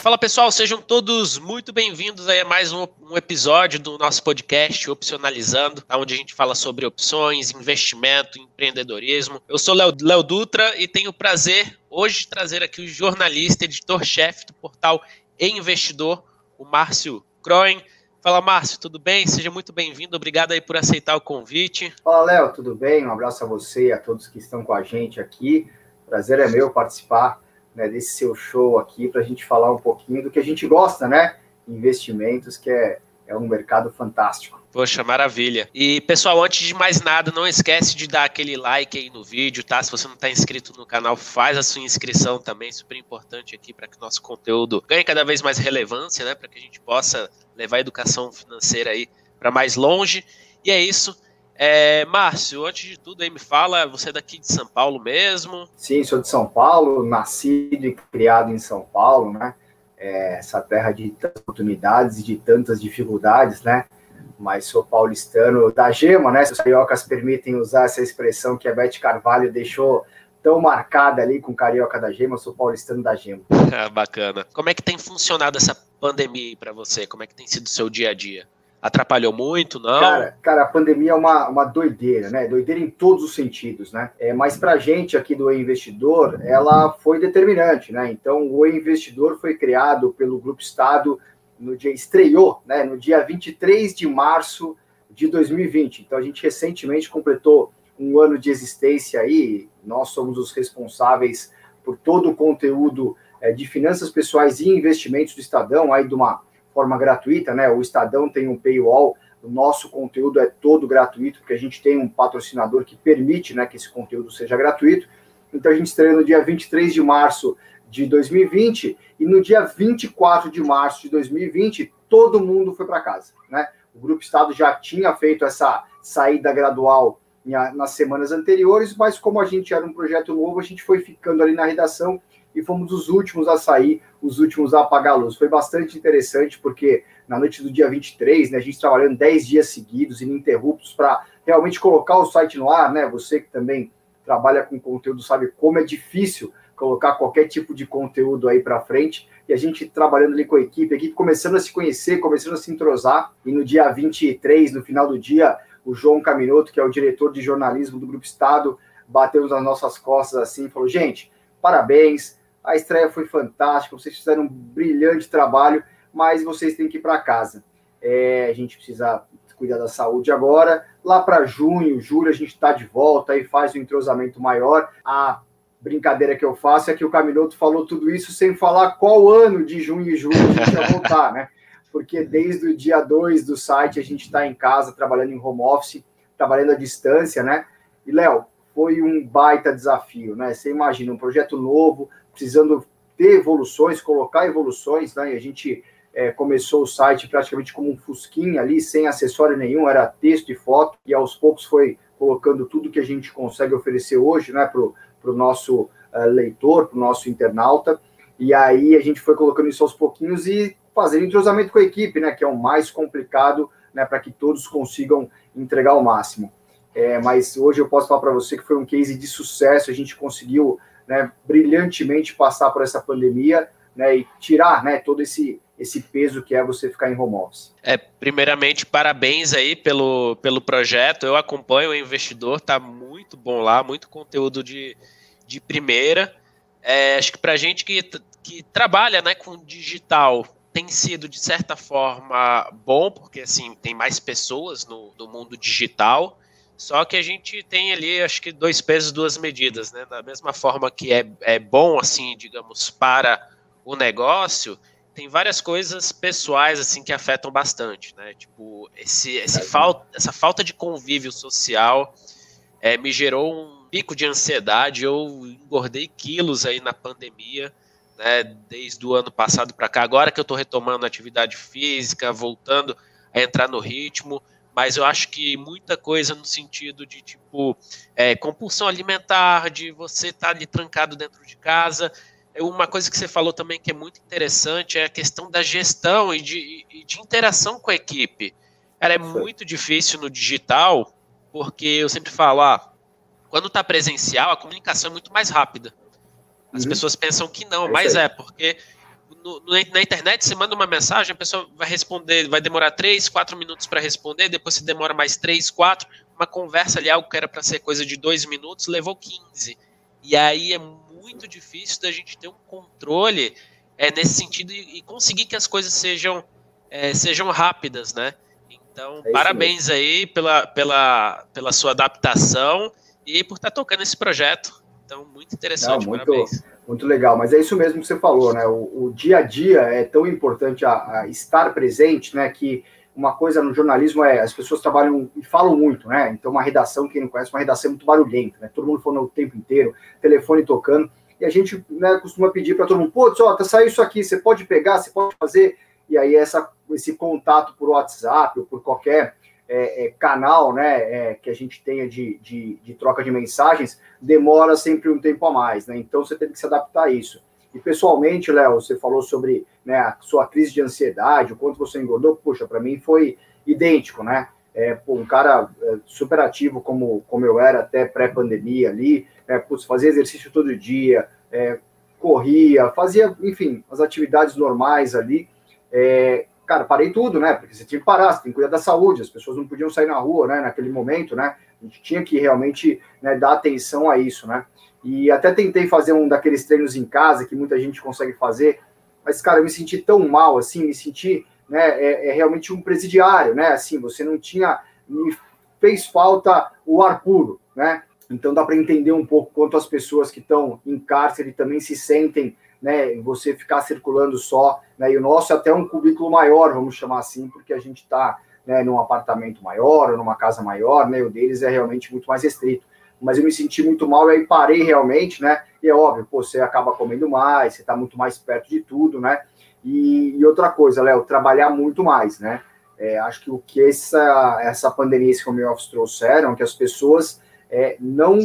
Fala pessoal, sejam todos muito bem-vindos a mais um, um, episódio do nosso podcast Opcionalizando, onde a gente fala sobre opções, investimento, empreendedorismo. Eu sou Léo Dutra e tenho o prazer hoje de trazer aqui o jornalista, editor-chefe do portal e Investidor, o Márcio Croen. Fala Márcio, tudo bem? Seja muito bem-vindo, obrigado aí por aceitar o convite. Fala Léo, tudo bem? Um abraço a você e a todos que estão com a gente aqui. Prazer é meu participar né, desse seu show aqui para a gente falar um pouquinho do que a gente gosta, né? Investimentos, que é, é um mercado fantástico. Poxa, maravilha. E, pessoal, antes de mais nada, não esquece de dar aquele like aí no vídeo, tá? Se você não está inscrito no canal, faz a sua inscrição também, super importante aqui para que o nosso conteúdo ganhe cada vez mais relevância, né? Para que a gente possa levar a educação financeira aí para mais longe. E é isso. É, Márcio, antes de tudo aí me fala, você é daqui de São Paulo mesmo? Sim, sou de São Paulo, nascido e criado em São Paulo, né? É, essa terra de tantas oportunidades e de tantas dificuldades, né? Mas sou paulistano da gema, né? Se os cariocas permitem usar essa expressão que a Beth Carvalho deixou tão marcada ali com Carioca da Gema, sou paulistano da Gema. Ah, bacana. Como é que tem funcionado essa pandemia para você? Como é que tem sido o seu dia a dia? Atrapalhou muito, não? Cara, cara, a pandemia é uma, uma doideira, né? Doideira em todos os sentidos, né? É, mas para a gente aqui do E-Investidor, ela foi determinante, né? Então, o E-Investidor foi criado pelo Grupo Estado no dia, estreou, né? No dia 23 de março de 2020. Então, a gente recentemente completou um ano de existência aí. Nós somos os responsáveis por todo o conteúdo é, de finanças pessoais e investimentos do Estadão, aí de uma forma gratuita, né? O Estadão tem um paywall, o nosso conteúdo é todo gratuito, porque a gente tem um patrocinador que permite né, que esse conteúdo seja gratuito. Então a gente estreia no dia 23 de março de 2020 e no dia 24 de março de 2020 todo mundo foi para casa, né? O Grupo Estado já tinha feito essa saída gradual nas semanas anteriores, mas como a gente era um projeto novo, a gente foi ficando ali na redação e fomos os últimos a sair, os últimos a apagar a luz. Foi bastante interessante, porque na noite do dia 23, né, a gente trabalhando 10 dias seguidos, ininterruptos, para realmente colocar o site no ar, né? Você que também trabalha com conteúdo sabe como é difícil colocar qualquer tipo de conteúdo aí para frente. E a gente trabalhando ali com a equipe, a equipe começando a se conhecer, começando a se entrosar. E no dia 23, no final do dia, o João Caminoto, que é o diretor de jornalismo do Grupo Estado, bateu nas nossas costas assim e falou: gente, parabéns, a estreia foi fantástica, vocês fizeram um brilhante trabalho, mas vocês têm que ir para casa. É, a gente precisa cuidar da saúde agora. Lá para junho, julho, a gente está de volta e faz um entrosamento maior. A brincadeira que eu faço é que o Caminoto falou tudo isso sem falar qual ano de junho e julho a gente vai voltar, né? Porque desde o dia 2 do site a gente está em casa, trabalhando em home office, trabalhando à distância, né? E, Léo, foi um baita desafio, né? Você imagina, um projeto novo, precisando ter evoluções, colocar evoluções, né? E a gente é, começou o site praticamente como um fusquinha ali, sem acessório nenhum, era texto e foto, e aos poucos foi colocando tudo que a gente consegue oferecer hoje, né, para o nosso uh, leitor, para o nosso internauta, e aí a gente foi colocando isso aos pouquinhos e fazendo entrosamento com a equipe, né, que é o mais complicado, né, para que todos consigam entregar o máximo. É, mas hoje eu posso falar para você que foi um case de sucesso, a gente conseguiu né, brilhantemente passar por essa pandemia né, e tirar né, todo esse, esse peso que é você ficar em home office. É, primeiramente, parabéns aí pelo, pelo projeto. Eu acompanho o investidor, tá muito bom lá, muito conteúdo de, de primeira. É, acho que para gente que, que trabalha né, com digital tem sido, de certa forma, bom, porque assim, tem mais pessoas no, no mundo digital. Só que a gente tem ali, acho que dois pesos, duas medidas, né? Da mesma forma que é, é bom, assim, digamos, para o negócio, tem várias coisas pessoais, assim, que afetam bastante, né? Tipo, esse, esse falta, essa falta de convívio social é, me gerou um pico de ansiedade. Eu engordei quilos aí na pandemia, né? Desde o ano passado para cá. Agora que eu estou retomando a atividade física, voltando a entrar no ritmo mas eu acho que muita coisa no sentido de tipo é, compulsão alimentar, de você estar tá ali trancado dentro de casa. É uma coisa que você falou também que é muito interessante é a questão da gestão e de, e de interação com a equipe. Ela é muito difícil no digital, porque eu sempre falo, ah, quando está presencial, a comunicação é muito mais rápida. As uhum. pessoas pensam que não, mas é, porque no, na internet você manda uma mensagem, a pessoa vai responder, vai demorar 3, 4 minutos para responder, depois você demora mais 3, 4. Uma conversa ali, algo que era para ser coisa de 2 minutos, levou 15. E aí é muito difícil da gente ter um controle é, nesse sentido e, e conseguir que as coisas sejam, é, sejam rápidas, né? Então, é parabéns mesmo. aí pela, pela, pela sua adaptação e por estar tocando esse projeto. Então, muito interessante, Não, muito, parabéns. Muito legal, mas é isso mesmo que você falou, né? O, o dia a dia é tão importante a, a, estar presente, né? Que uma coisa no jornalismo é as pessoas trabalham e falam muito, né? Então, uma redação, quem não conhece, uma redação é muito barulhenta, né? Todo mundo falando o tempo inteiro, telefone tocando, e a gente né, costuma pedir para todo mundo, pô, só, tá saindo isso aqui, você pode pegar, você pode fazer, e aí essa, esse contato por WhatsApp ou por qualquer é, é, canal né, é, que a gente tenha de, de, de, troca de mensagens demora sempre um tempo a mais, né? Então você tem que se adaptar a isso. E pessoalmente, Léo, você falou sobre né, a sua crise de ansiedade, o quanto você engordou, puxa, para mim foi idêntico, né? É, um cara é, super ativo como, como eu era até pré-pandemia ali, é, putz, fazia exercício todo dia, é, corria, fazia, enfim, as atividades normais ali. É, cara, parei tudo, né? Porque você tinha que parar, você tem que cuidar da saúde, as pessoas não podiam sair na rua, né? Naquele momento, né? A gente tinha que realmente né, dar atenção a isso, né? E até tentei fazer um daqueles treinos em casa que muita gente consegue fazer, mas, cara, eu me senti tão mal, assim, me senti, né? É, é realmente um presidiário, né? Assim, você não tinha. Me fez falta o ar puro, né? Então dá para entender um pouco quanto as pessoas que estão em cárcere também se sentem né, você ficar circulando só, né, e o nosso é até um cubículo maior, vamos chamar assim, porque a gente está né, num apartamento maior, ou numa casa maior, né, o deles é realmente muito mais restrito. Mas eu me senti muito mal e aí parei realmente, né, e é óbvio, pô, você acaba comendo mais, você está muito mais perto de tudo, né, e, e outra coisa, Léo, trabalhar muito mais, né, é, acho que o que essa, essa pandemia, esse home office trouxeram, é que as pessoas é, não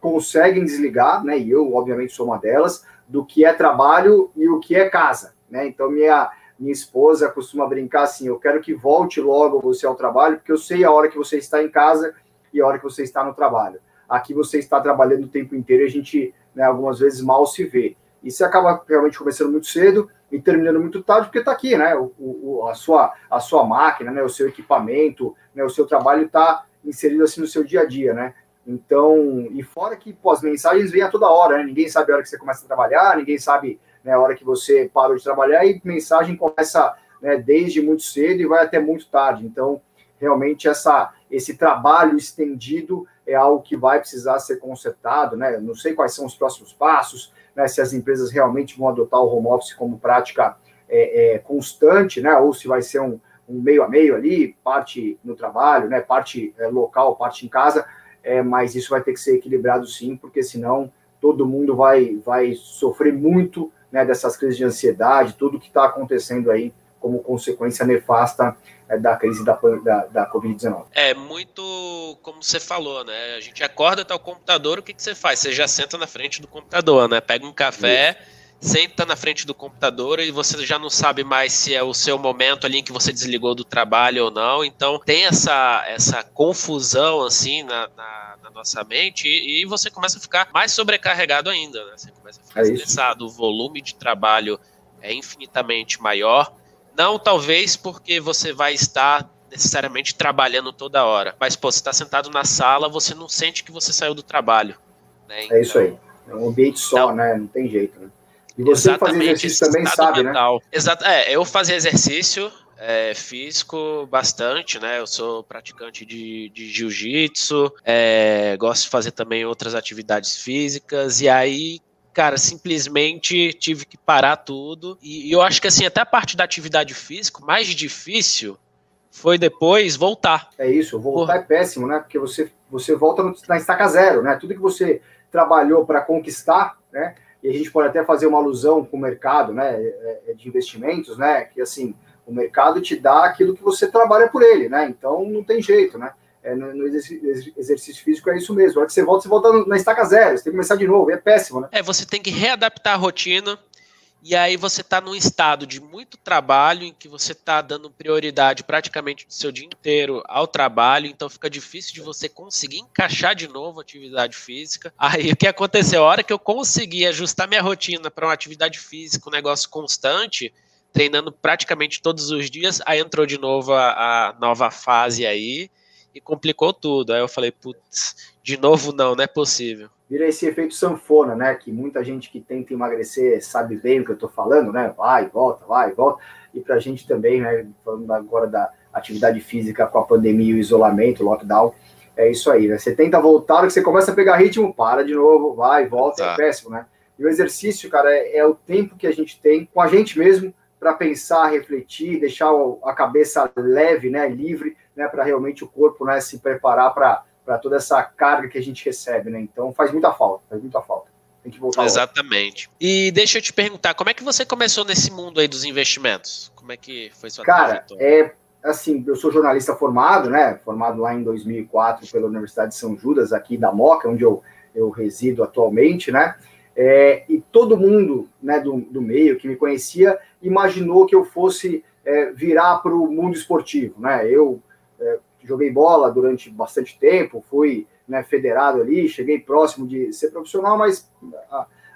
conseguem desligar, né, e eu, obviamente, sou uma delas, do que é trabalho e o que é casa, né? Então minha minha esposa costuma brincar assim: eu quero que volte logo você ao trabalho, porque eu sei a hora que você está em casa e a hora que você está no trabalho. Aqui você está trabalhando o tempo inteiro e a gente, né, algumas vezes mal se vê. E você acaba realmente começando muito cedo e terminando muito tarde, porque está aqui, né? O, o, a, sua, a sua máquina, né? o seu equipamento, né? o seu trabalho está inserido assim no seu dia a dia, né? Então, e fora que pô, as mensagens vêm a toda hora, né? Ninguém sabe a hora que você começa a trabalhar, ninguém sabe né, a hora que você parou de trabalhar, e mensagem começa né, desde muito cedo e vai até muito tarde. Então, realmente, essa, esse trabalho estendido é algo que vai precisar ser consertado, né? Não sei quais são os próximos passos, né? Se as empresas realmente vão adotar o home office como prática é, é, constante, né? Ou se vai ser um, um, meio a meio ali, parte no trabalho, né? Parte é, local, parte em casa é, mas isso vai ter que ser equilibrado sim, porque senão todo mundo vai, vai sofrer muito né, dessas crises de ansiedade, tudo que está acontecendo aí como consequência nefasta é, da crise da, da, da Covid-19. É muito como você falou, né? A gente acorda, tá o computador, o que, que você faz? Você já senta na frente do computador, né? Pega um café. Isso senta na frente do computador e você já não sabe mais se é o seu momento ali em que você desligou do trabalho ou não. Então tem essa, essa confusão assim na, na, na nossa mente e, e, você começa a ficar mais sobrecarregado ainda. Né? Você começa a ficar é estressado, o volume de trabalho é infinitamente maior. Não talvez porque você vai estar necessariamente trabalhando toda hora, mas pô, você está sentado na sala, você não sente que você saiu do trabalho. Né? Então, é isso aí. É um ambiente só, então, né? Não tem jeito, né? E você fazer exercício também sabe, né? mental. né? Exato. É, eu fazia exercício é, físico bastante, né? Eu sou praticante de, de jiu-jitsu, é, gosto de fazer também outras atividades físicas, e aí, cara, simplesmente tive que parar tudo. E, e eu acho que assim, até a parte da atividade física, mais difícil foi depois voltar. É isso, voltar Porra. é péssimo, né? Porque você, você volta na estaca zero, né? Tudo que você trabalhou para conquistar, né? E a gente pode até fazer uma alusão com o mercado né, é, é, de investimentos, né? Que assim, o mercado te dá aquilo que você trabalha por ele, né? Então não tem jeito, né? É, no, no exercício, físico é isso mesmo. A hora que você volta, você volta na estaca zero, você tem que começar de novo, é péssimo, né? É, você tem que readaptar a rotina. E aí você está num estado de muito trabalho, em que você está dando prioridade praticamente do seu dia inteiro ao trabalho, então fica difícil de você conseguir encaixar de novo atividade física. Aí o que aconteceu? A hora que eu consegui ajustar minha rotina para uma atividade física, um negócio constante, treinando praticamente todos os dias, aí entrou de novo a, a nova fase aí e complicou tudo. Aí eu falei, putz, de novo não, não é possível vira esse efeito sanfona, né? Que muita gente que tenta emagrecer sabe bem o que eu estou falando, né? Vai, volta, vai, volta. E para a gente também, né? Falando agora da atividade física com a pandemia o isolamento, o lockdown, é isso aí, né? Você tenta voltar, que você começa a pegar ritmo, para de novo, vai, volta, é péssimo, né? E o exercício, cara, é, é o tempo que a gente tem com a gente mesmo para pensar, refletir, deixar a cabeça leve, né? Livre, né? Para realmente o corpo, né? Se preparar para para toda essa carga que a gente recebe, né? Então faz muita falta, faz muita falta. Tem que voltar. Exatamente. Logo. E deixa eu te perguntar, como é que você começou nesse mundo aí dos investimentos? Como é que foi sua Cara, é assim, eu sou jornalista formado, né? Formado lá em 2004 pela Universidade de São Judas, aqui da Moca, onde eu, eu resido atualmente, né? É, e todo mundo né, do, do meio que me conhecia imaginou que eu fosse é, virar para o mundo esportivo, né? Eu é, joguei bola durante bastante tempo, fui né, federado ali, cheguei próximo de ser profissional, mas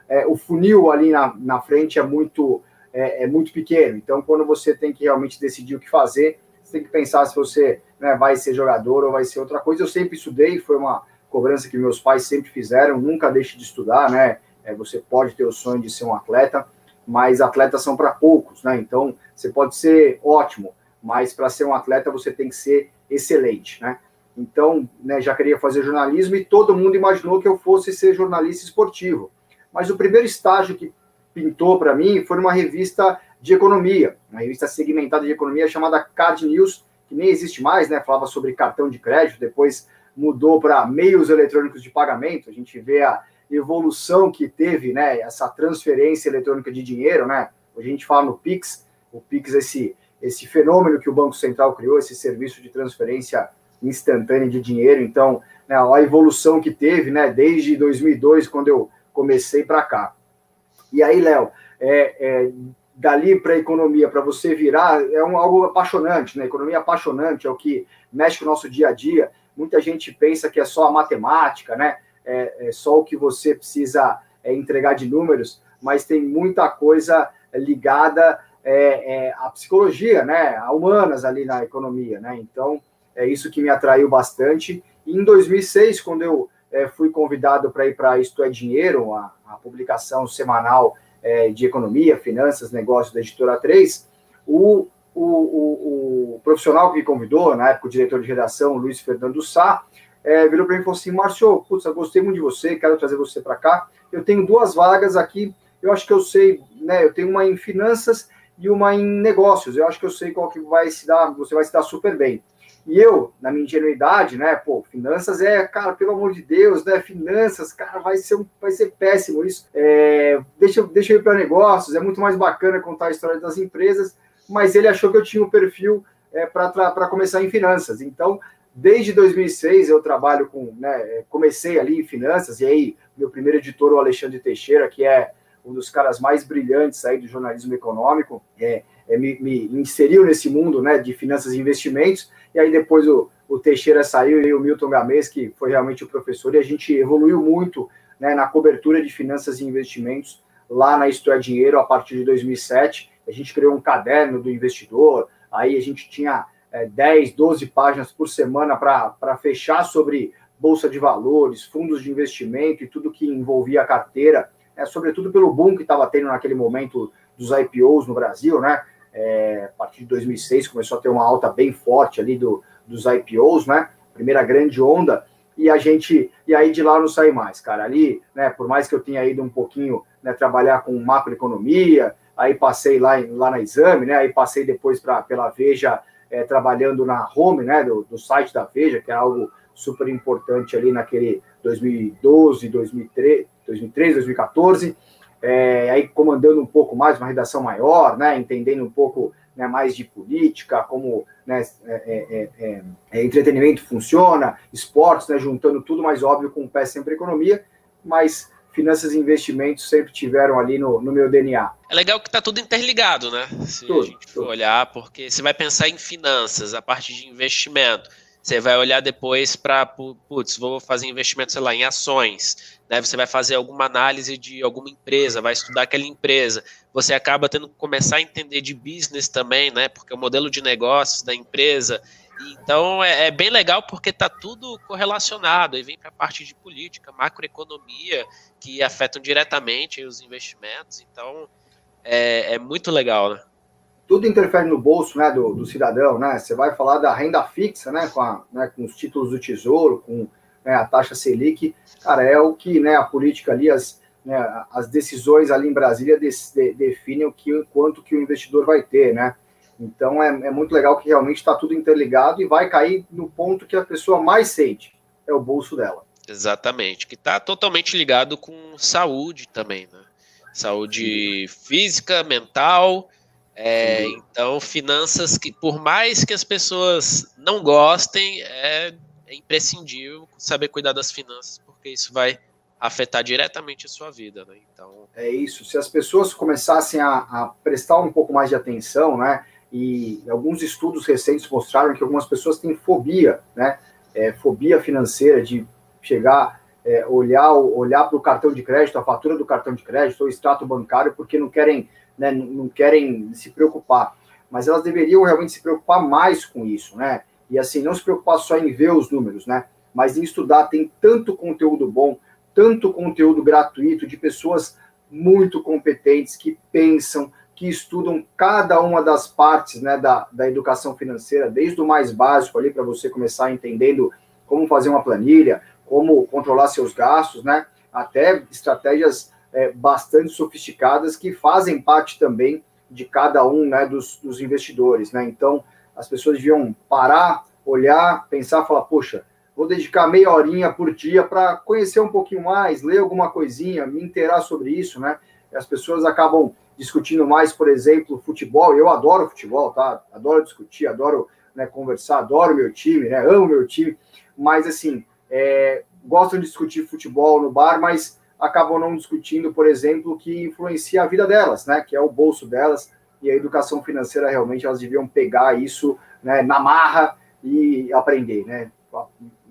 é, o funil ali na, na frente é muito, é, é, muito pequeno. Então, quando você tem que realmente decidir o que fazer, você tem que pensar se você né, vai ser jogador ou vai ser outra coisa. Eu sempre estudei, foi uma cobrança que meus pais sempre fizeram, nunca deixe de estudar, né? É, você pode ter o sonho de ser um atleta, mas atletas são para poucos, né? Então, você pode ser ótimo, mas para ser um atleta você tem que ser excelente, né? Então, né, já queria fazer jornalismo e todo mundo imaginou que eu fosse ser jornalista esportivo. Mas o primeiro estágio que pintou para mim foi numa revista de economia, uma revista segmentada de economia chamada Card News, que nem existe mais, né? Falava sobre cartão de crédito, depois mudou para meios eletrônicos de pagamento. A gente vê a evolução que teve, né? Essa transferência eletrônica de dinheiro, né? Hoje a gente fala no Pix, o Pix esse esse fenômeno que o Banco Central criou, esse serviço de transferência instantânea de dinheiro. Então, né, a evolução que teve, né, desde 2002, quando eu comecei para cá. E aí, Léo, é, é, dali para a economia, para você virar, é um, algo apaixonante, né? Economia apaixonante, é o que mexe com o nosso dia a dia. Muita gente pensa que é só a matemática, né? É, é só o que você precisa é, entregar de números, mas tem muita coisa ligada é, é, a psicologia, né, a humanas ali na economia, né? Então é isso que me atraiu bastante. E em 2006, quando eu é, fui convidado para ir para Isto é Dinheiro, a, a publicação semanal é, de economia, finanças, negócios da editora 3, o, o, o, o, profissional que me convidou, na época o diretor de redação, Luiz Fernando Sá, é, virou para mim e falou assim: Márcio, putz, eu gostei muito de você, quero trazer você para cá. Eu tenho duas vagas aqui, eu acho que eu sei, né? Eu tenho uma em finanças e uma em negócios. Eu acho que eu sei qual que vai se dar, você vai se dar super bem. E eu, na minha ingenuidade, né, pô, finanças é, cara, pelo amor de Deus, né, finanças, cara, vai ser, um, vai ser péssimo isso. É, deixa, deixa eu ir para negócios, é muito mais bacana contar a história das empresas, mas ele achou que eu tinha um perfil é, para começar em finanças. Então, desde 2006 eu trabalho com, né, comecei ali em finanças, e aí meu primeiro editor, o Alexandre Teixeira, que é um dos caras mais brilhantes aí do jornalismo econômico, é, é me, me, inseriu nesse mundo né, de finanças e investimentos, e aí depois o, o Teixeira saiu e o Milton Gamês, que foi realmente o professor, e a gente evoluiu muito né, na cobertura de finanças e investimentos lá na é Dinheiro a partir de 2007. A gente criou um caderno do investidor, aí a gente tinha é, 10, 12 páginas por semana para fechar sobre bolsa de valores, fundos de investimento e tudo que envolvia a carteira é, sobretudo pelo boom que estava tendo naquele momento dos IPOs no Brasil, né? É, a partir de 2006 começou a ter uma alta bem forte ali do, dos IPOs, né? Primeira grande onda e a gente e aí de lá não sai mais, cara. Ali, né? Por mais que eu tenha ido um pouquinho né, trabalhar com macroeconomia, aí passei lá, lá na Exame, né? Aí passei depois para pela Veja é, trabalhando na home, né? Do, do site da Veja, que é algo super importante ali naquele 2012, 2013, 2013, 2014, é, aí comandando um pouco mais, uma redação maior, né, entendendo um pouco né, mais de política, como né, é é, é, é, entretenimento funciona, esportes, né, juntando tudo mais óbvio com o pé sempre economia, mas finanças e investimentos sempre tiveram ali no, no meu DNA. É legal que está tudo interligado, né? Se tudo, a gente for tudo. olhar, porque você vai pensar em finanças, a parte de investimento. Você vai olhar depois para, putz, vou fazer investimento, sei lá, em ações. Né? Você vai fazer alguma análise de alguma empresa, vai estudar aquela empresa. Você acaba tendo que começar a entender de business também, né? Porque o modelo de negócios da empresa então é, é, bem legal porque está tudo correlacionado. Aí vem para a parte de política, macroeconomia, que afetam diretamente os investimentos. Então é, é, muito legal, né? Tudo interfere no bolso né, do, do, cidadão, né? Você vai falar da renda fixa, né? Com, a, né, com os títulos do tesouro, com né, a taxa Selic, cara, é o que né, a política ali, as, né, as decisões ali em Brasília de, de, definem o que, quanto que o investidor vai ter, né? Então é, é muito legal que realmente está tudo interligado e vai cair no ponto que a pessoa mais sente, é o bolso dela. Exatamente, que está totalmente ligado com saúde também, né? Saúde física, mental. É, então, finanças que, por mais que as pessoas não gostem, é, é imprescindível saber cuidar das finanças, porque isso vai afetar diretamente a sua vida, né? Então é isso. Se as pessoas começassem a, a, prestar um pouco mais de atenção, né? e alguns estudos recentes mostraram que algumas pessoas têm fobia, né? É, fobia financeira de chegar, é, olhar, olhar para o cartão de crédito, a fatura do cartão de crédito ou extrato bancário, porque não querem, né, não querem se preocupar. Mas elas deveriam realmente se preocupar mais com isso, né? E assim, não se preocupar só em ver os números, né? Mas em estudar, tem tanto conteúdo bom, tanto conteúdo gratuito de pessoas muito competentes que pensam, que estudam cada uma das partes né, da, da educação financeira, desde o mais básico ali, para você começar entendendo como fazer uma planilha, como controlar seus gastos, né, até estratégias é, bastante sofisticadas que fazem parte também de cada um né, dos, dos investidores. Né? Então, as pessoas deviam parar, olhar, pensar, falar, poxa, vou dedicar meia horinha por dia para conhecer um pouquinho mais, ler alguma coisinha, me inteirar sobre isso, né? As pessoas acabam discutindo mais, por exemplo, futebol. Eu adoro futebol, tá? Adoro discutir, adoro né, conversar, adoro meu time, né? Amo meu time, mas assim, é, gostam de discutir futebol no bar, mas acabam não discutindo, por exemplo, que influencia a vida delas, né? Que é o bolso delas e a educação financeira realmente elas deviam pegar isso né, na marra e aprender, né?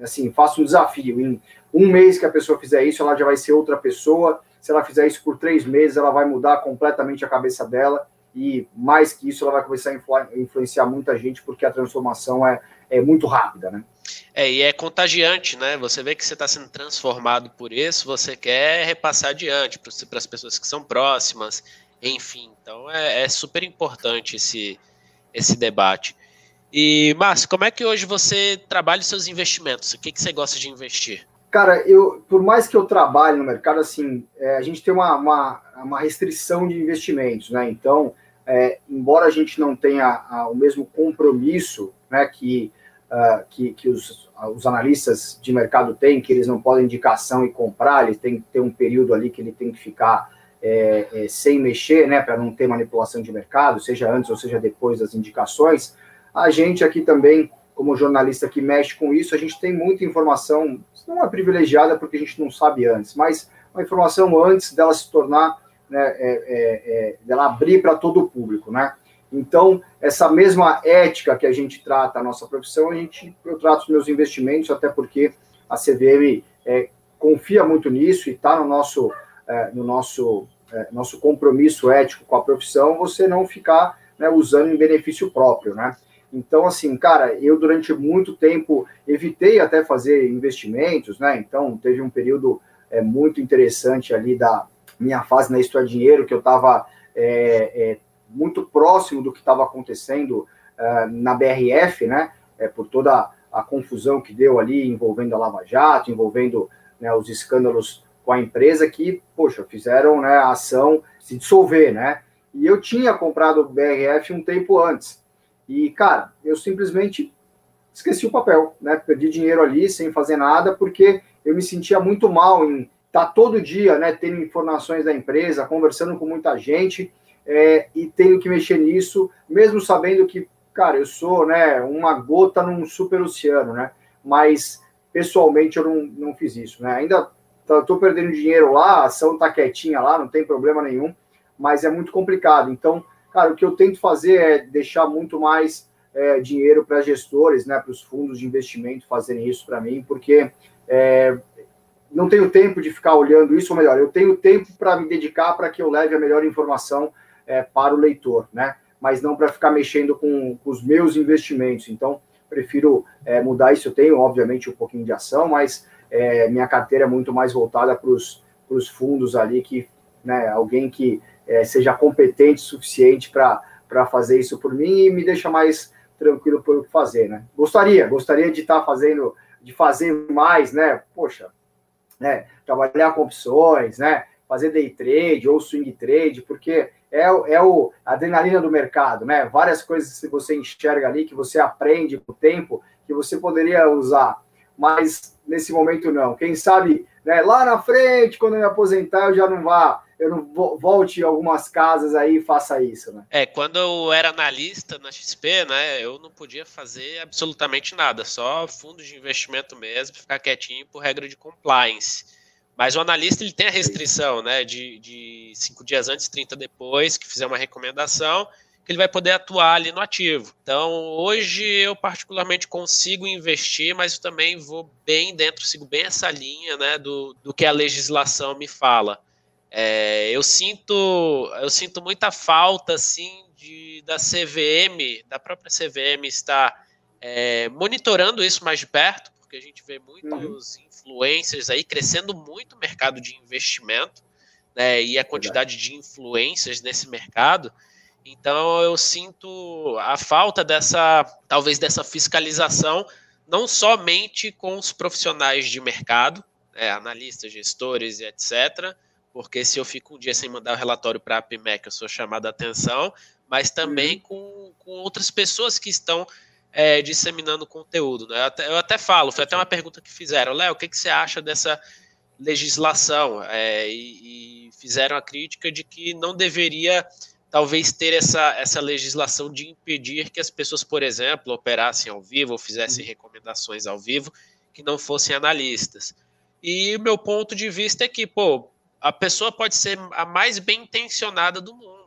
Assim, faço um desafio. Em um mês que a pessoa fizer isso, ela já vai ser outra pessoa se ela fizer isso por três meses, ela vai mudar completamente a cabeça dela e mais que isso, ela vai começar a influ influenciar muita gente porque a transformação é, é muito rápida, né? É, e é contagiante, né? Você vê que você está sendo transformado por isso, você quer repassar adiante para as pessoas que são próximas, enfim. Então é, é super importante esse, esse debate. E, Márcio, como é que hoje você trabalha os seus investimentos? O que, que você gosta de investir? Cara, eu, por mais que eu trabalhe no mercado, assim, é, a gente tem uma, uma, uma, restrição de investimentos, né? Então, é, embora a gente não tenha a, o mesmo compromisso, né, que, uh, que, que os, os, analistas de mercado têm, que eles não podem indicação e comprar, eles têm que ter um período ali que ele tem que ficar é, é, sem mexer, né, para não ter manipulação de mercado, seja antes ou seja depois das indicações. A gente aqui também como jornalista que mexe com isso, a gente tem muita informação, não é privilegiada porque a gente não sabe antes, mas uma informação antes dela se tornar, né, é, é, é, dela abrir para todo o público, né? Então, essa mesma ética que a gente trata a nossa profissão, a gente, eu trato os meus investimentos, até porque a CVM é, confia muito nisso e está no nosso, é, no nosso, é, nosso compromisso ético com a profissão, você não ficar né, usando em benefício próprio, né? Então, assim, cara, eu durante muito tempo evitei até fazer investimentos, né? Então, teve um período é, muito interessante ali da minha fase na é Dinheiro, que eu estava é, é, muito próximo do que estava acontecendo é, na BRF, né? É, por toda a confusão que deu ali envolvendo a Lava Jato, envolvendo né, os escândalos com a empresa que, poxa, fizeram né, a ação se dissolver, né? E eu tinha comprado o BRF um tempo antes. E, cara, eu simplesmente esqueci o papel, né? Perdi dinheiro ali sem fazer nada, porque eu me sentia muito mal em estar tá todo dia, né, tendo informações da empresa, conversando com muita gente é, e tendo que mexer nisso, mesmo sabendo que, cara, eu sou, né, uma gota num super oceano, né? Mas pessoalmente eu não, não fiz isso, né? Ainda estou perdendo dinheiro lá, a ação está quietinha lá, não tem problema nenhum, mas é muito complicado. Então, cara, o que eu tento fazer é deixar muito mais é, dinheiro para gestores, né, para os fundos de investimento fazerem isso para mim, porque é, não tenho tempo de ficar olhando isso, ou melhor, eu tenho tempo para me dedicar para que eu leve a melhor informação é, para o leitor, né? Mas não para ficar mexendo com, com, os meus investimentos. Então, prefiro é, mudar isso. Eu tenho, obviamente, um pouquinho de ação, mas é, minha carteira é muito mais voltada para os fundos ali, que né, alguém que é, seja competente o suficiente para fazer isso por mim e me deixa mais tranquilo por que fazer, né? Gostaria, gostaria de estar tá fazendo, de fazer mais, né? Poxa, né? Trabalhar com opções, né? Fazer day trade ou swing trade, porque é, é o a adrenalina do mercado, né? Várias coisas que você enxerga ali, que você aprende com o tempo, que você poderia usar, mas nesse momento não. Quem sabe, né, lá na frente, quando eu me aposentar, eu já não vá eu não volte algumas casas aí e faça isso, né? É, quando eu era analista na XP, né, eu não podia fazer absolutamente nada, só fundos de investimento mesmo, ficar quietinho por regra de compliance. Mas o analista ele tem a restrição, né, de, de cinco dias antes, 30 depois, que fizer uma recomendação, que ele vai poder atuar ali no ativo. Então, hoje eu particularmente consigo investir, mas eu também vou bem dentro, sigo bem essa linha, né, do, do que a legislação me fala. É, eu sinto eu sinto muita falta assim de, da CVM, da própria CVM estar é, monitorando isso mais de perto, porque a gente vê muitos uhum. influencers aí crescendo muito o mercado de investimento, né, e a quantidade de influências nesse mercado. Então eu sinto a falta dessa, talvez dessa fiscalização, não somente com os profissionais de mercado, é, analistas, gestores e etc., porque se eu fico um dia sem mandar o relatório para a PMEC, eu sou chamado a atenção, mas também uhum. com, com outras pessoas que estão é, disseminando conteúdo. Né? Eu, até, eu até falo, foi até uma pergunta que fizeram, Léo, o que, que você acha dessa legislação? É, e, e, fizeram a crítica de que não deveria, talvez, ter essa, essa legislação de impedir que as pessoas, por exemplo, operassem ao vivo ou fizessem recomendações ao vivo que não fossem analistas. E o meu ponto de vista é que, pô, a pessoa pode ser a mais bem intencionada do mundo,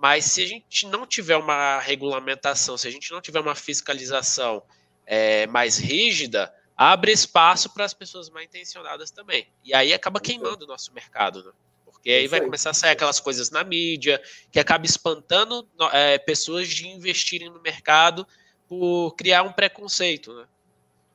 mas se a gente não tiver uma regulamentação, se a gente não tiver uma fiscalização é, mais rígida, abre espaço para as pessoas mal intencionadas também. E aí acaba queimando o nosso mercado, né? Porque aí vai começar a sair aquelas coisas na mídia que acaba espantando é, pessoas de investirem no mercado por criar um preconceito, né?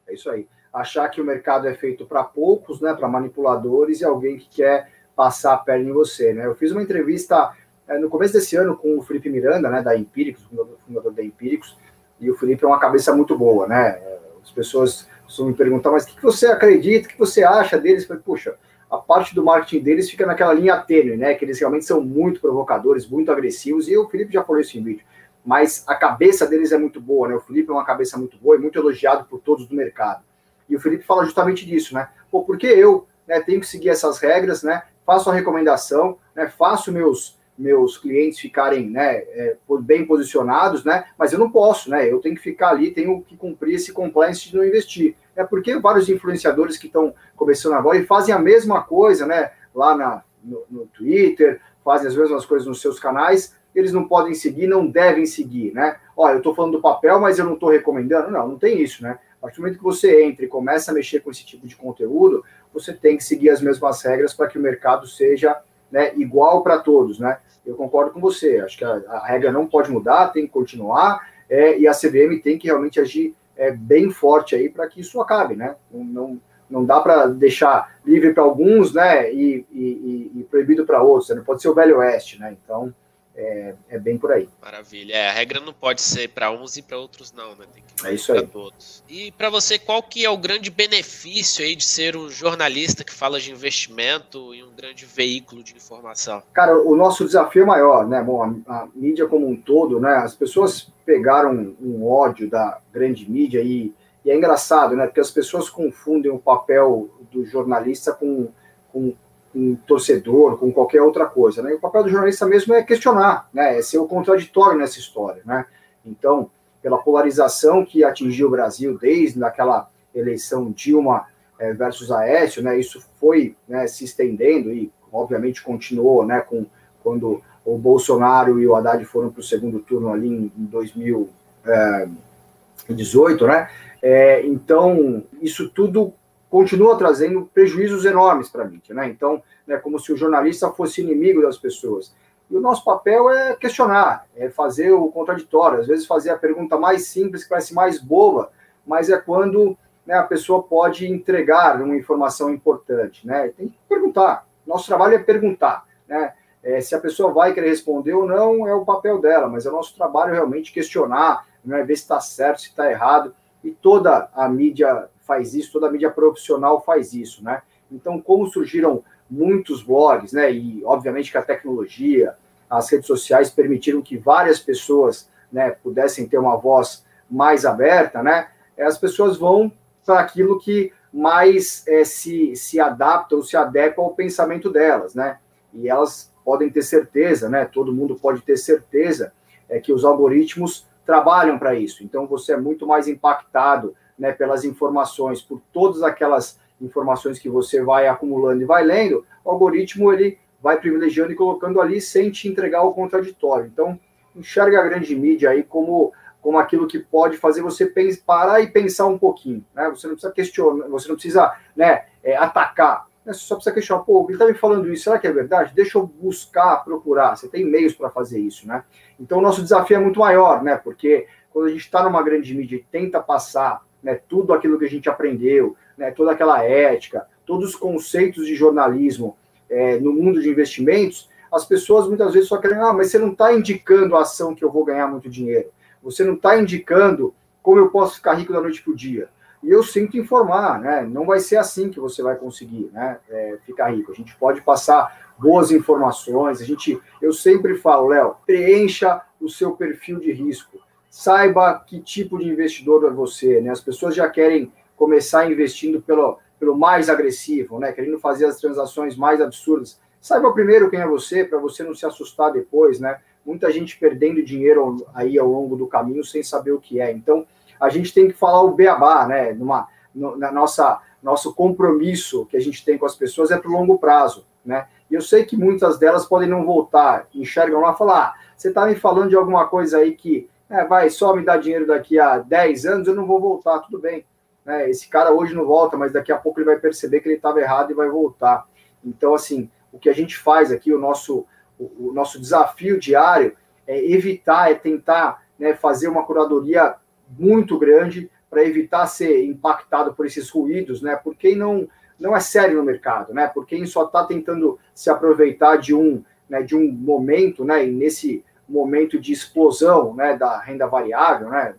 É isso aí achar que o mercado é feito para poucos, né, para manipuladores e alguém que quer passar a perna em você, né? Eu fiz uma entrevista no começo desse ano com o Felipe Miranda, né, da Empíricos, fundador, da Empíricos, e o Felipe é uma cabeça muito boa, né? As pessoas costumam me perguntar, mas o que você acredita, o que você acha deles? Falei, puxa, a parte do marketing deles fica naquela linha tênue, né? Que eles realmente são muito provocadores, muito agressivos, e o Felipe já falou isso em vídeo. Mas a cabeça deles é muito boa, né? O Felipe é uma cabeça muito boa e muito elogiado por todos do mercado. E o Felipe fala justamente disso, né? Pô, porque eu né, tenho que seguir essas regras, né? Faço a recomendação, né? Faço meus meus clientes ficarem né, é, bem posicionados, né? Mas eu não posso, né? Eu tenho que ficar ali, tenho que cumprir esse compliance de não investir. É porque vários influenciadores que estão começando agora e fazem a mesma coisa, né? Lá na, no, no Twitter, fazem as mesmas coisas nos seus canais, eles não podem seguir, não devem seguir, né? Olha, eu estou falando do papel, mas eu não estou recomendando. Não, não tem isso, né? A partir do momento que você entra e começa a mexer com esse tipo de conteúdo, você tem que seguir as mesmas regras para que o mercado seja né, igual para todos, né? Eu concordo com você. Acho que a, a regra não pode mudar, tem que continuar é, e a CVM tem que realmente agir é, bem forte aí para que isso acabe, né? Não, não, não dá para deixar livre para alguns, né? E, e, e proibido para outros. Né? Pode ser o velho oeste, né? Então é, é, bem por aí. Maravilha. É, a regra não pode ser para uns e para outros não, né? Tem que é isso aí. todos. E para você, qual que é o grande benefício aí de ser um jornalista que fala de investimento e um grande veículo de informação? Cara, o nosso desafio é maior, né? Bom, a, a mídia como um todo, né? As pessoas pegaram um ódio da grande mídia e, e é engraçado, né? Porque as pessoas confundem o papel do jornalista com, com com torcedor, com qualquer outra coisa. Né? E o papel do jornalista mesmo é questionar, né? é ser o contraditório nessa história. Né? Então, pela polarização que atingiu o Brasil desde aquela eleição Dilma é, versus Aécio, né? Isso foi né, se estendendo e, obviamente, continuou, né? Com quando o Bolsonaro e o Haddad foram para o segundo turno ali em, em 2018, né? É, então, isso tudo continua trazendo prejuízos enormes para a mídia, né? Então, né, como se o jornalista fosse inimigo das pessoas. E o nosso papel é questionar, é fazer o contraditório, às vezes fazer a pergunta mais simples, que parece mais boba, mas é quando né, a pessoa pode entregar uma informação importante, né? Tem que perguntar. Nosso trabalho é perguntar, né? É, se a pessoa vai querer responder ou não, é o papel dela, mas é o nosso trabalho realmente questionar, né, ver se está certo, se está errado, e toda a mídia faz isso, toda mídia profissional faz isso, né? Então, como surgiram muitos blogs, né, e obviamente que a tecnologia, as redes sociais permitiram que várias pessoas, né, pudessem ter uma voz mais aberta, né, as pessoas vão para aquilo que mais é, se, se adapta ou se adequa ao pensamento delas, né? E elas podem ter certeza, né? Todo mundo pode ter certeza é que os algoritmos trabalham para isso. Então você é muito mais impactado, né, pelas informações, por todas aquelas informações que você vai acumulando e vai lendo, o algoritmo ele vai privilegiando e colocando ali sem te entregar o contraditório. Então, enxerga a grande mídia aí como como aquilo que pode fazer você parar e pensar um pouquinho, né? Você não precisa questionar, você não precisa, né, é, atacar? Você só precisa questionar, pô, ele está me falando isso, será que é verdade? Deixa eu buscar, procurar. Você tem meios para fazer isso, né? Então, o nosso desafio é muito maior, né? Porque quando a gente está numa grande mídia e tenta passar né, tudo aquilo que a gente aprendeu, né, toda aquela ética, todos os conceitos de jornalismo é, no mundo de investimentos, as pessoas muitas vezes só querem, ah, mas você não está indicando a ação que eu vou ganhar muito dinheiro. Você não está indicando como eu posso ficar rico da noite para o dia. E eu sinto informar, né? Não vai ser assim que você vai conseguir, né? É, ficar rico. A gente pode passar boas informações. A gente, eu sempre falo, Léo, preencha o seu perfil de risco. Saiba que tipo de investidor é você, né? As pessoas já querem começar investindo pelo, pelo mais agressivo, né? Querendo fazer as transações mais absurdas. Saiba primeiro quem é você, para você não se assustar depois, né? Muita gente perdendo dinheiro aí ao longo do caminho sem saber o que é. Então, a gente tem que falar o beabá, né? Numa, no, na nossa nosso compromisso que a gente tem com as pessoas é para o longo prazo, né? E eu sei que muitas delas podem não voltar, enxergam lá e falar: ah, você está me falando de alguma coisa aí que é, vai só me dar dinheiro daqui a 10 anos, eu não vou voltar, tudo bem. Né? Esse cara hoje não volta, mas daqui a pouco ele vai perceber que ele estava errado e vai voltar. Então, assim, o que a gente faz aqui, o nosso, o, o nosso desafio diário é evitar, é tentar né, fazer uma curadoria muito grande para evitar ser impactado por esses ruídos, né? Por quem não não é sério no mercado, né? Por quem só está tentando se aproveitar de um né, de um momento, né? E nesse momento de explosão, né? Da renda variável, né?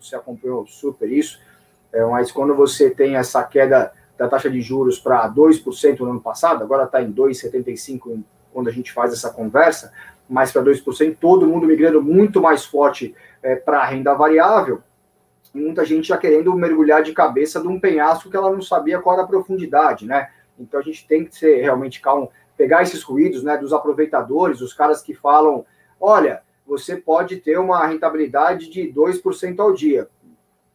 Você acompanhou super isso, é, mas quando você tem essa queda da taxa de juros para 2% no ano passado, agora está em 2,75% quando a gente faz essa conversa, mais para 2%, todo mundo migrando muito mais forte é, para a renda variável, muita gente já querendo mergulhar de cabeça de um penhasco que ela não sabia qual era a profundidade, né? Então a gente tem que ser realmente calmo, pegar esses ruídos, né, dos aproveitadores, os caras que falam, olha, você pode ter uma rentabilidade de 2% ao dia.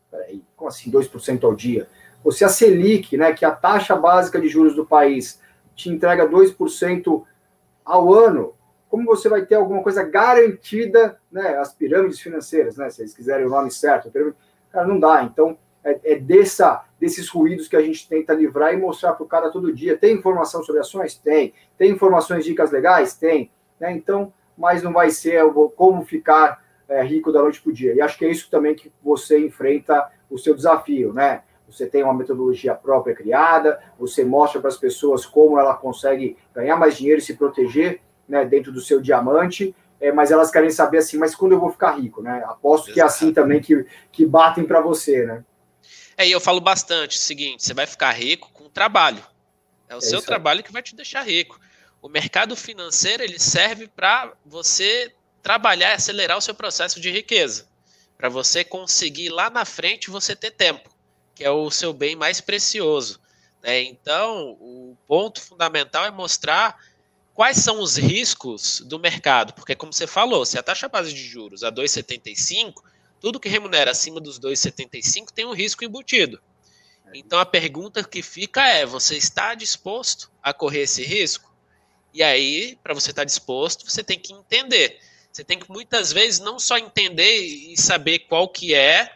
Peraí, como assim 2% ao dia? Você a Selic, né, que é a taxa básica de juros do país te entrega 2% ao ano, como você vai ter alguma coisa garantida, né, as pirâmides financeiras, né, se eles quiserem o nome certo, cara, não dá. Então, é, é dessa, desses ruídos que a gente tenta livrar e mostrar para o cara todo dia. Tem informação sobre ações? Tem. Tem informações, dicas legais? Tem. Né? Então, mas não vai ser como ficar é, rico da noite para o dia. E acho que é isso também que você enfrenta o seu desafio, né? Você tem uma metodologia própria criada, você mostra para as pessoas como ela consegue ganhar mais dinheiro e se proteger né, dentro do seu diamante, é, mas elas querem saber assim, mas quando eu vou ficar rico, né? Aposto Exato. que é assim também que, que batem para você, né? É, e eu falo bastante o seguinte: você vai ficar rico com trabalho. É o é seu trabalho que vai te deixar rico. O mercado financeiro ele serve para você trabalhar e acelerar o seu processo de riqueza. Para você conseguir lá na frente você ter tempo, que é o seu bem mais precioso. Né? Então, o ponto fundamental é mostrar quais são os riscos do mercado? Porque, como você falou, se a taxa base de juros a 2,75, tudo que remunera acima dos 2,75 tem um risco embutido. Então a pergunta que fica é: você está disposto a correr esse risco? E aí, para você estar disposto, você tem que entender. Você tem que muitas vezes não só entender e saber qual que é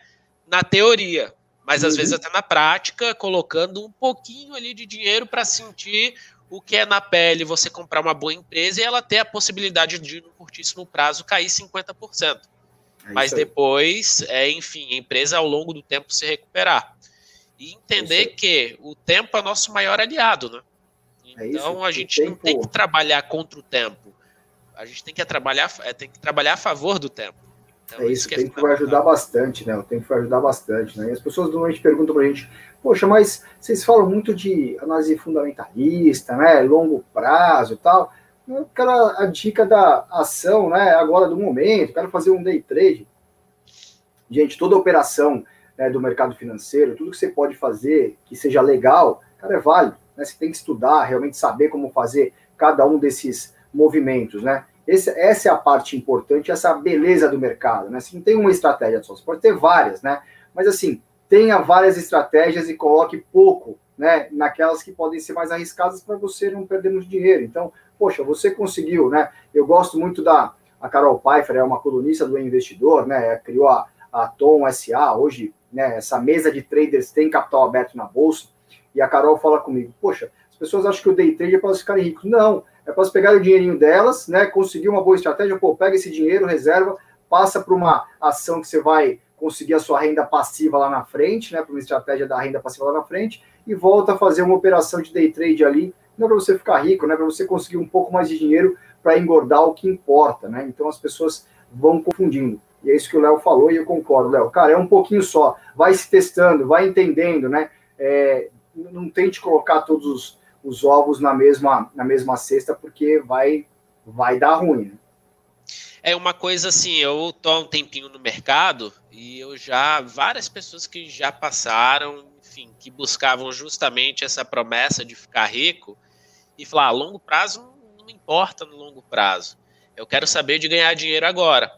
na teoria, mas uhum. às vezes até na prática, colocando um pouquinho ali de dinheiro para sentir o que é na pele você comprar uma boa empresa e ela ter a possibilidade de, no curtíssimo prazo, cair 50%. É Mas depois, é, enfim, a empresa ao longo do tempo se recuperar. E entender que o tempo é nosso maior aliado, né? É então é a gente tempo... não tem que trabalhar contra o tempo. A gente tem que trabalhar, é, tem que trabalhar a favor do tempo. Então, é isso, o tempo vai ajudar bastante, né? O tempo vai ajudar bastante, né? E as pessoas normalmente perguntam pra gente, poxa, mas vocês falam muito de análise fundamentalista, né? Longo prazo e tal. Aquela a dica da ação, né? Agora do momento, quero fazer um day trade. Gente, toda operação né, do mercado financeiro, tudo que você pode fazer que seja legal, cara, é válido. Né? Você tem que estudar, realmente saber como fazer cada um desses movimentos, né? Esse, essa é a parte importante, essa é a beleza do mercado, né? Você não tem uma estratégia só, você pode ter várias, né? Mas assim, tenha várias estratégias e coloque pouco, né? Naquelas que podem ser mais arriscadas para você não perder muito dinheiro. Então, poxa, você conseguiu, né? Eu gosto muito da a Carol Pfeiffer, é uma colunista do Investidor, né? Criou a, a Tom SA, hoje, né? Essa mesa de traders tem capital aberto na bolsa. E a Carol fala comigo, poxa, as pessoas acham que o day trade é para elas ficarem ricos. Não, é para elas pegarem o dinheirinho delas, né? Conseguir uma boa estratégia, pô, pega esse dinheiro, reserva, passa para uma ação que você vai conseguir a sua renda passiva lá na frente, né? Para uma estratégia da renda passiva lá na frente, e volta a fazer uma operação de day trade ali, não é para você ficar rico, né? Para você conseguir um pouco mais de dinheiro para engordar o que importa, né? Então as pessoas vão confundindo. E é isso que o Léo falou e eu concordo, Léo. Cara, é um pouquinho só. Vai se testando, vai entendendo, né? É, não tente colocar todos os os ovos na mesma, na mesma cesta, porque vai, vai dar ruim. Né? É uma coisa assim, eu tô há um tempinho no mercado e eu já, várias pessoas que já passaram, enfim, que buscavam justamente essa promessa de ficar rico e falar, a ah, longo prazo não importa no longo prazo. Eu quero saber de ganhar dinheiro agora.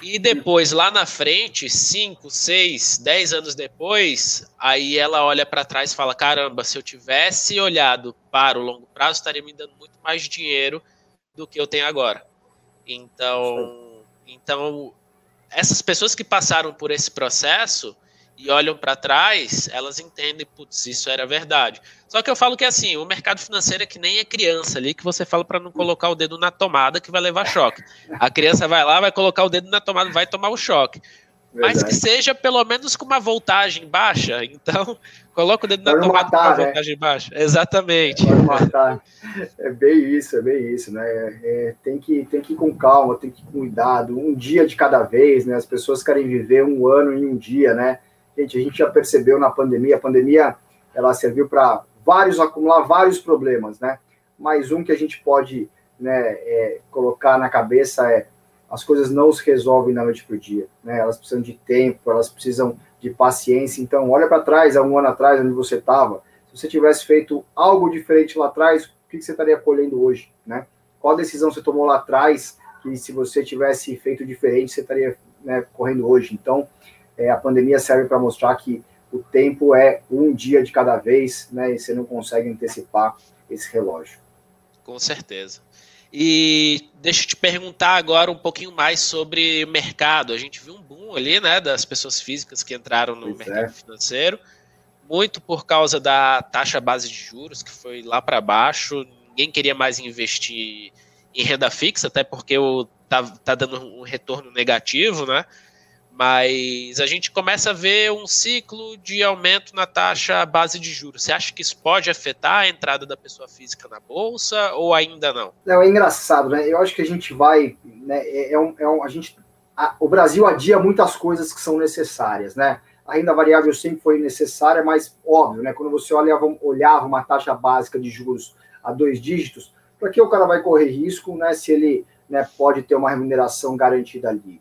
E depois, lá na frente, 5, 6, 10 anos depois, aí ela olha para trás e fala: caramba, se eu tivesse olhado para o longo prazo, estaria me dando muito mais dinheiro do que eu tenho agora. Então, então essas pessoas que passaram por esse processo, e olham para trás, elas entendem, putz, isso era verdade. Só que eu falo que assim, o mercado financeiro é que nem a criança ali, que você fala para não colocar o dedo na tomada que vai levar choque. A criança vai lá, vai colocar o dedo na tomada, vai tomar o choque. Verdade. Mas que seja pelo menos com uma voltagem baixa. Então, coloca o dedo na tomada matar, com uma né? voltagem baixa. Exatamente. É bem isso, é bem isso, né? É, tem, que, tem que ir com calma, tem que ir com cuidado, um dia de cada vez, né? As pessoas querem viver um ano em um dia, né? Gente, a gente já percebeu na pandemia, a pandemia ela serviu para vários acumular vários problemas, né? Mas um que a gente pode né, é, colocar na cabeça é as coisas não se resolvem da noite para o dia, né? Elas precisam de tempo, elas precisam de paciência. Então, olha para trás, há um ano atrás, onde você estava. Se você tivesse feito algo diferente lá atrás, o que, você estaria colhendo hoje, né? Qual decisão você tomou lá atrás que se você tivesse feito diferente, você estaria né, correndo hoje? Então, é, a pandemia serve para mostrar que o tempo é um dia de cada vez, né? E você não consegue antecipar esse relógio. Com certeza. E deixa eu te perguntar agora um pouquinho mais sobre o mercado. A gente viu um boom ali, né, das pessoas físicas que entraram no pois mercado é. financeiro, muito por causa da taxa base de juros, que foi lá para baixo. Ninguém queria mais investir em renda fixa, até porque o, tá, tá dando um retorno negativo, né? Mas a gente começa a ver um ciclo de aumento na taxa base de juros. Você acha que isso pode afetar a entrada da pessoa física na bolsa ou ainda não? Não, é engraçado, né? Eu acho que a gente vai, né? É, é um, é um, a gente, a, o Brasil adia muitas coisas que são necessárias, né? A renda variável sempre foi necessária, mas óbvio, né? Quando você olhava, olhava uma taxa básica de juros a dois dígitos, para que o cara vai correr risco, né? Se ele né, pode ter uma remuneração garantida ali.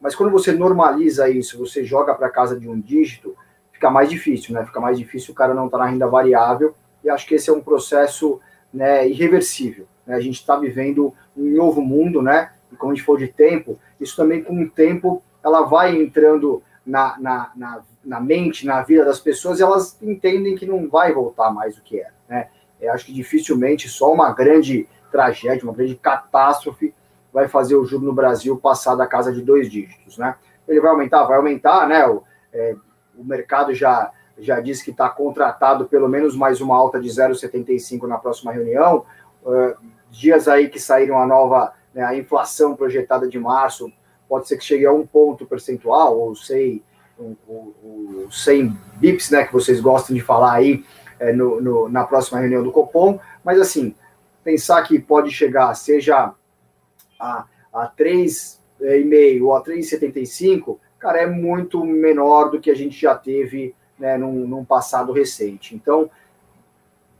Mas quando você normaliza isso, você joga para casa de um dígito, fica mais difícil, né? Fica mais difícil o cara não estar tá na renda variável. E acho que esse é um processo né, irreversível. Né? A gente está vivendo um novo mundo, né? E como a gente for de tempo, isso também com o tempo ela vai entrando na, na, na, na, mente, na vida das pessoas, elas entendem que não vai voltar mais o que era. Né? Eu acho que dificilmente só uma grande tragédia, uma grande catástrofe vai fazer o juro no Brasil passar da casa de dois dígitos. Né? Ele vai aumentar? Vai aumentar, né? O, é, o mercado já, já disse que está contratado pelo menos mais uma alta de 0,75 na próxima reunião. Uh, dias aí que saíram a nova, né, a inflação projetada de março, pode ser que chegue a um ponto percentual, ou sei, o 100 bips, né, que vocês gostam de falar aí é, no, no, na próxima reunião do Copom, mas assim, pensar que pode chegar, seja a, a 3,5 ou a 3,75, cara, é muito menor do que a gente já teve né, num, num passado recente. Então,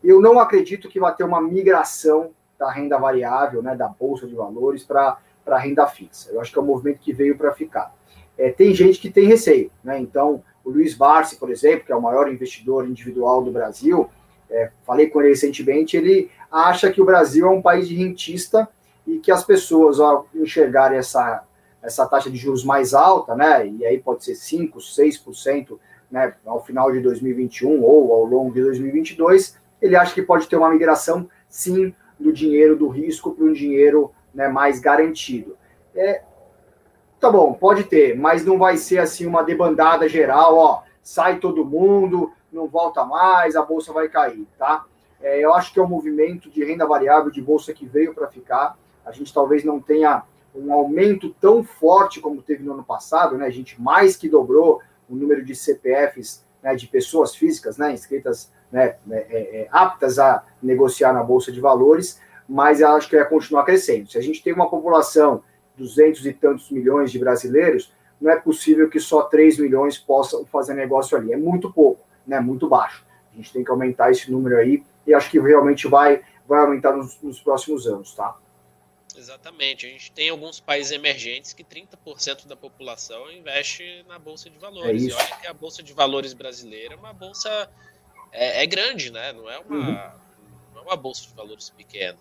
eu não acredito que vai ter uma migração da renda variável, né, da bolsa de valores para para renda fixa. Eu acho que é um movimento que veio para ficar. É, tem gente que tem receio, né? Então, o Luiz Barsi, por exemplo, que é o maior investidor individual do Brasil, é, falei com ele recentemente, ele acha que o Brasil é um país de rentista e que as pessoas, ao enxergarem essa, essa taxa de juros mais alta, né? E aí pode ser 5%, 6%, né, ao final de 2021 ou ao longo de 2022, ele acha que pode ter uma migração, sim, do dinheiro do risco para um dinheiro né, mais garantido. É, tá bom, pode ter, mas não vai ser assim uma debandada geral, ó, sai todo mundo, não volta mais, a bolsa vai cair, tá? É, eu acho que é um movimento de renda variável de bolsa que veio para ficar. A gente talvez não tenha um aumento tão forte como teve no ano passado, né? A gente mais que dobrou o número de CPFs né, de pessoas físicas, né, inscritas, né, é, é, aptas a negociar na bolsa de valores mas eu acho que vai continuar crescendo. Se a gente tem uma população, 200 e tantos milhões de brasileiros, não é possível que só 3 milhões possam fazer negócio ali. É muito pouco, né? muito baixo. A gente tem que aumentar esse número aí e acho que realmente vai, vai aumentar nos, nos próximos anos, tá? Exatamente. A gente tem alguns países emergentes que 30% da população investe na Bolsa de Valores. É e olha que a Bolsa de Valores brasileira é uma bolsa é, é grande, né? Não é uma, uhum. não é uma bolsa de valores pequena.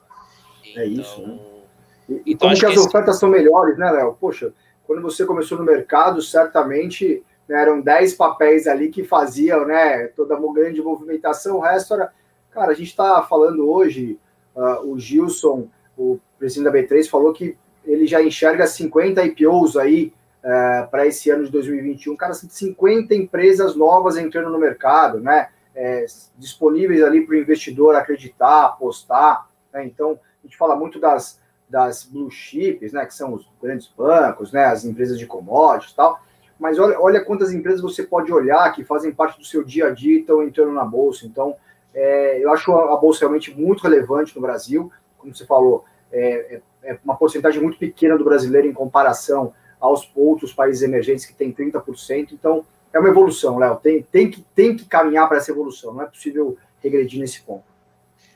É isso, né? E, então, como que as ofertas esse... são melhores, né, Léo? Poxa, quando você começou no mercado, certamente né, eram 10 papéis ali que faziam né, toda uma grande movimentação, o resto era. Cara, a gente está falando hoje, uh, o Gilson, o presidente da B3, falou que ele já enxerga 50 IPOs aí uh, para esse ano de 2021. Cara, 50 empresas novas entrando no mercado, né? É, disponíveis ali para o investidor acreditar, apostar. Né? Então, a gente fala muito das, das blue chips, né, que são os grandes bancos, né, as empresas de commodities e tal, mas olha, olha quantas empresas você pode olhar que fazem parte do seu dia a dia e estão entrando na bolsa. Então, é, eu acho a, bolsa realmente muito relevante no Brasil, como você falou, é, é, é uma porcentagem muito pequena do brasileiro em comparação aos outros países emergentes que tem 30%. Então, é uma evolução, Léo. Tem, tem, que, tem que caminhar para essa evolução. Não é possível regredir nesse ponto.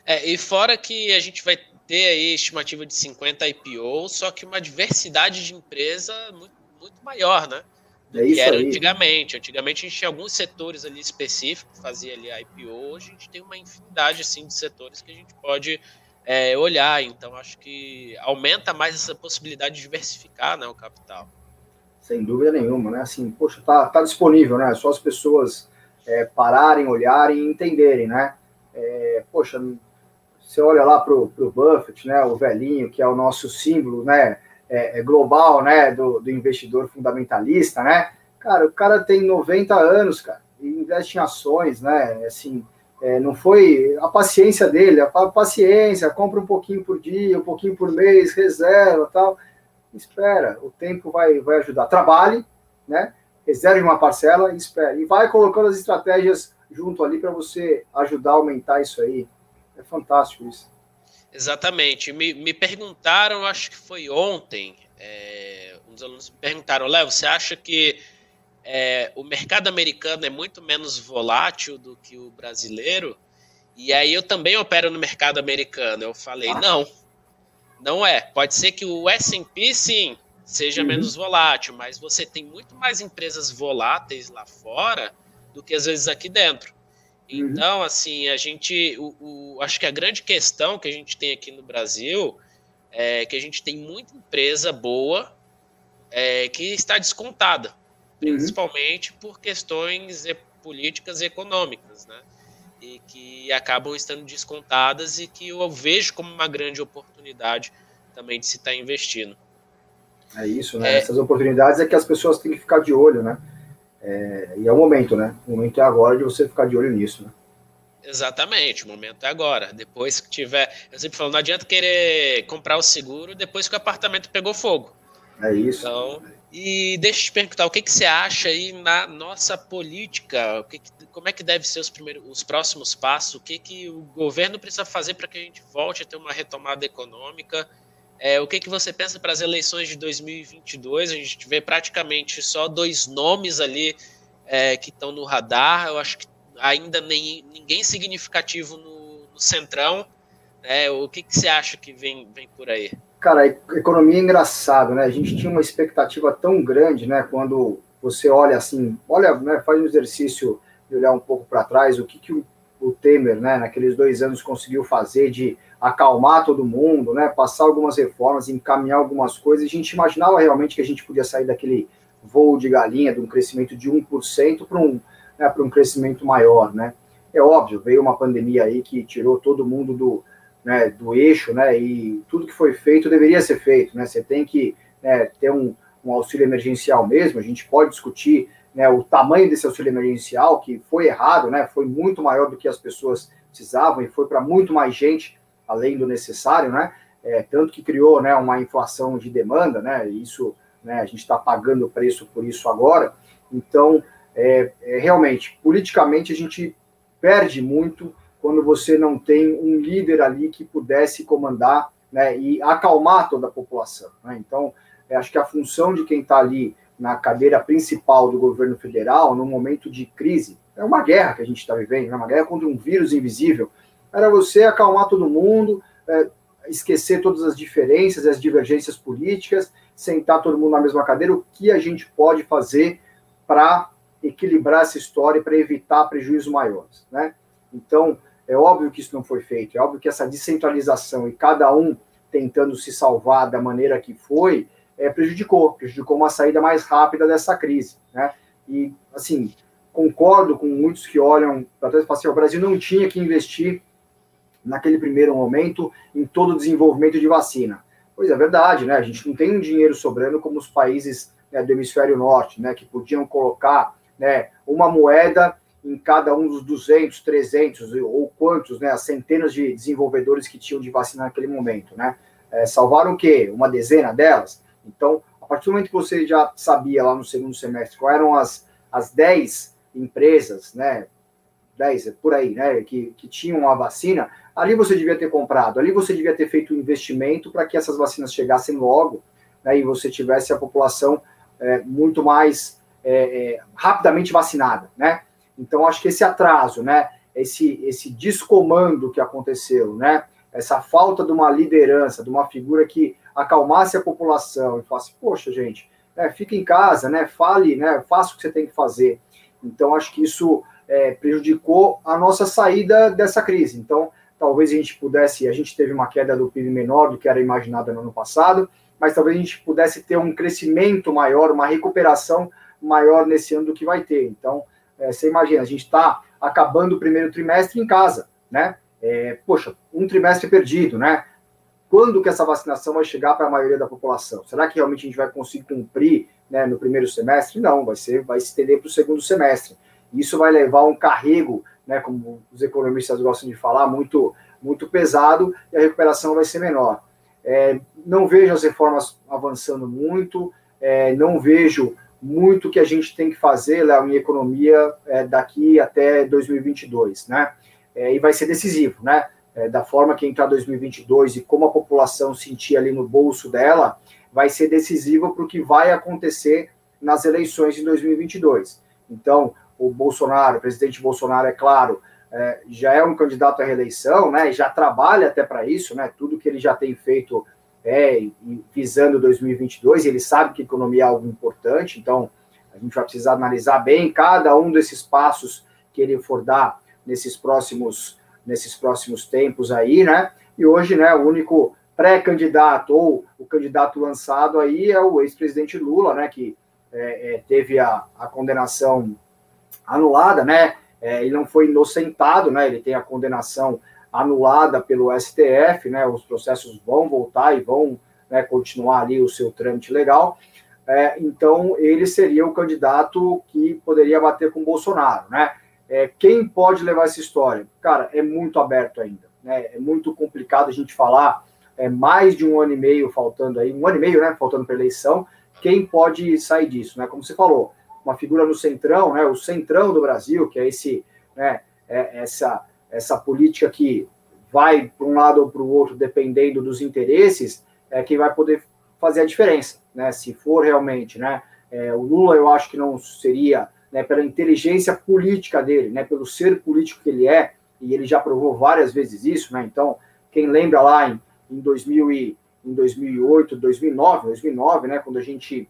É, e fora que a gente vai ter aí estimativa de 50 IPO, só que uma diversidade de empresa muito, muito maior, né? Do é que era aí. antigamente. Antigamente a gente tinha alguns setores ali específicos, fazia ali IPO, hoje a gente tem uma infinidade assim, de setores que a gente pode é, olhar. Então acho que aumenta mais essa possibilidade de diversificar né, o capital. Sem dúvida nenhuma, né? Assim, poxa, tá, tá disponível, né? Só as pessoas é, pararem, olharem e entenderem, né? É, poxa, você olha lá para o Buffett, né, o velhinho, que é o nosso símbolo né, é, é global né, do, do, investidor fundamentalista, né? Cara, o cara tem 90 anos, cara, e investe em ações, né? Assim, é, não foi a paciência dele, a paciência, compra um pouquinho por dia, um pouquinho por mês, reserva tal. Espera, o tempo vai, vai ajudar. Trabalhe, né? Reserve uma parcela e espere. E vai colocando as estratégias junto ali para você ajudar a aumentar isso aí. É fantástico isso. Exatamente. Me, me perguntaram, acho que foi ontem, é, dos alunos me perguntaram, Léo, você acha que é, o mercado americano é muito menos volátil do que o brasileiro? E aí eu também opero no mercado americano. Eu falei, ah. não, não é. Pode ser que o S&P, sim, seja uhum. menos volátil, mas você tem muito mais empresas voláteis lá fora do que às vezes aqui dentro. Uhum. Então, assim, a gente. O, o, acho que a grande questão que a gente tem aqui no Brasil é que a gente tem muita empresa boa é, que está descontada principalmente uhum. por questões políticas e econômicas, né? E que acabam estando descontadas e que eu vejo como uma grande oportunidade também de se estar tá investindo. É isso, né? É... Essas oportunidades é que as pessoas têm que ficar de olho, né? É... E é o momento, né? O momento é agora de você ficar de olho nisso, né? Exatamente, o momento é agora. Depois que tiver. Eu sempre falo, não adianta querer comprar o seguro depois que o apartamento pegou fogo. É isso. Então, e deixa eu te perguntar, o que, que você acha aí na nossa política? O que, que como é que deve ser os, primeiros, os próximos passos? O que, que o governo precisa fazer para que a gente volte a ter uma retomada econômica? É, o que, que você pensa para as eleições de 2022? A gente vê praticamente só dois nomes ali é, que estão no radar. Eu acho que ainda nem, ninguém significativo no, no Centrão. É, o que, que você acha que vem, vem por aí? Cara, economia é engraçado, né? A gente tinha uma expectativa tão grande, né? Quando você olha assim, olha, né, faz um exercício de olhar um pouco para trás, o que, que o, o, Temer, né, naqueles dois anos conseguiu fazer de acalmar todo mundo, né? Passar algumas reformas, encaminhar algumas coisas. A gente imaginava realmente que a gente podia sair daquele voo de galinha, de um crescimento de 1% para um né, um crescimento maior, né? É óbvio, veio uma pandemia aí que tirou todo mundo do, né, do eixo, né? E tudo que foi feito deveria ser feito, né? Você tem que né, ter um, um auxílio emergencial mesmo. A gente pode discutir né, o tamanho desse auxílio emergencial, que foi errado, né? Foi muito maior do que as pessoas precisavam e foi para muito mais gente além do necessário, né? É, tanto que criou né, uma inflação de demanda, né? Isso, né, a gente está pagando o preço por isso agora. Então, é, é, realmente, politicamente, a gente perde muito quando você não tem um líder ali que pudesse comandar né, e acalmar toda a população. Né? Então, acho que a função de quem está ali na cadeira principal do governo federal, no momento de crise, é uma guerra que a gente está vivendo, é uma guerra contra um vírus invisível, era você acalmar todo mundo, é, esquecer todas as diferenças, as divergências políticas, sentar todo mundo na mesma cadeira, o que a gente pode fazer para equilibrar essa história para evitar prejuízos maiores, né? Então, é óbvio que isso não foi feito, é óbvio que essa descentralização e cada um tentando se salvar da maneira que foi, é, prejudicou, prejudicou uma saída mais rápida dessa crise, né? E, assim, concordo com muitos que olham para trás assim, o Brasil não tinha que investir naquele primeiro momento em todo o desenvolvimento de vacina. Pois é verdade, né? A gente não tem um dinheiro sobrando como os países né, do hemisfério norte, né, que podiam colocar né, uma moeda em cada um dos 200, 300 ou quantos, né, as centenas de desenvolvedores que tinham de vacina naquele momento, né? É, salvaram o quê? Uma dezena delas? Então, a partir do momento que você já sabia lá no segundo semestre quais eram as, as 10 empresas, né, 10, por aí, né, que, que tinham a vacina, ali você devia ter comprado, ali você devia ter feito um investimento para que essas vacinas chegassem logo, né, e você tivesse a população é, muito mais é, é, rapidamente vacinada, né? Então, acho que esse atraso, né, esse, esse descomando que aconteceu, né, essa falta de uma liderança, de uma figura que acalmasse a população e falasse, poxa, gente, né, fica em casa, né, fale, né, faça o que você tem que fazer. Então, acho que isso é, prejudicou a nossa saída dessa crise. Então, talvez a gente pudesse, a gente teve uma queda do PIB menor do que era imaginada no ano passado, mas talvez a gente pudesse ter um crescimento maior, uma recuperação maior nesse ano do que vai ter. Então, é, você imagina, a gente está acabando o primeiro trimestre em casa, né? É, poxa, um trimestre perdido, né? Quando que essa vacinação vai chegar para a maioria da população? Será que realmente a gente vai conseguir cumprir né, no primeiro semestre? Não, vai ser, vai se estender para o segundo semestre. Isso vai levar um carrego, né, como os economistas gostam de falar, muito, muito pesado e a recuperação vai ser menor. É, não vejo as reformas avançando muito, é, não vejo muito que a gente tem que fazer, Léo, em economia é, daqui até 2022, né? É, e vai ser decisivo, né? É, da forma que entrar 2022 e como a população sentir ali no bolso dela, vai ser decisivo para o que vai acontecer nas eleições de 2022. Então, o Bolsonaro, o presidente Bolsonaro, é claro, é, já é um candidato à reeleição, né? Já trabalha até para isso, né? Tudo que ele já tem feito é, visando 2022, ele sabe que economia é algo importante, então a gente vai precisar analisar bem cada um desses passos que ele for dar nesses próximos, nesses próximos tempos aí, né? E hoje, né, o único pré-candidato ou o candidato lançado aí é o ex-presidente Lula, né, que é, é, teve a, a condenação anulada, né? É, ele não foi inocentado, né? Ele tem a condenação anulada pelo STF, né? Os processos vão voltar e vão né, continuar ali o seu trâmite legal. É, então, ele seria o candidato que poderia bater com Bolsonaro, né? É, quem pode levar essa história? Cara, é muito aberto ainda, né? É muito complicado a gente falar. É mais de um ano e meio faltando aí, um ano e meio, né? Faltando para eleição. Quem pode sair disso, né? Como você falou, uma figura no centrão, né? O centrão do Brasil, que é esse, né? É essa essa política que vai para um lado ou para o outro dependendo dos interesses, é que vai poder fazer a diferença, né? Se for realmente, né? É, o Lula, eu acho que não seria, né? Pela inteligência política dele, né? Pelo ser político que ele é, e ele já provou várias vezes isso, né? Então, quem lembra lá em, em 2000 e, em 2008, 2009, 2009, né? Quando a gente,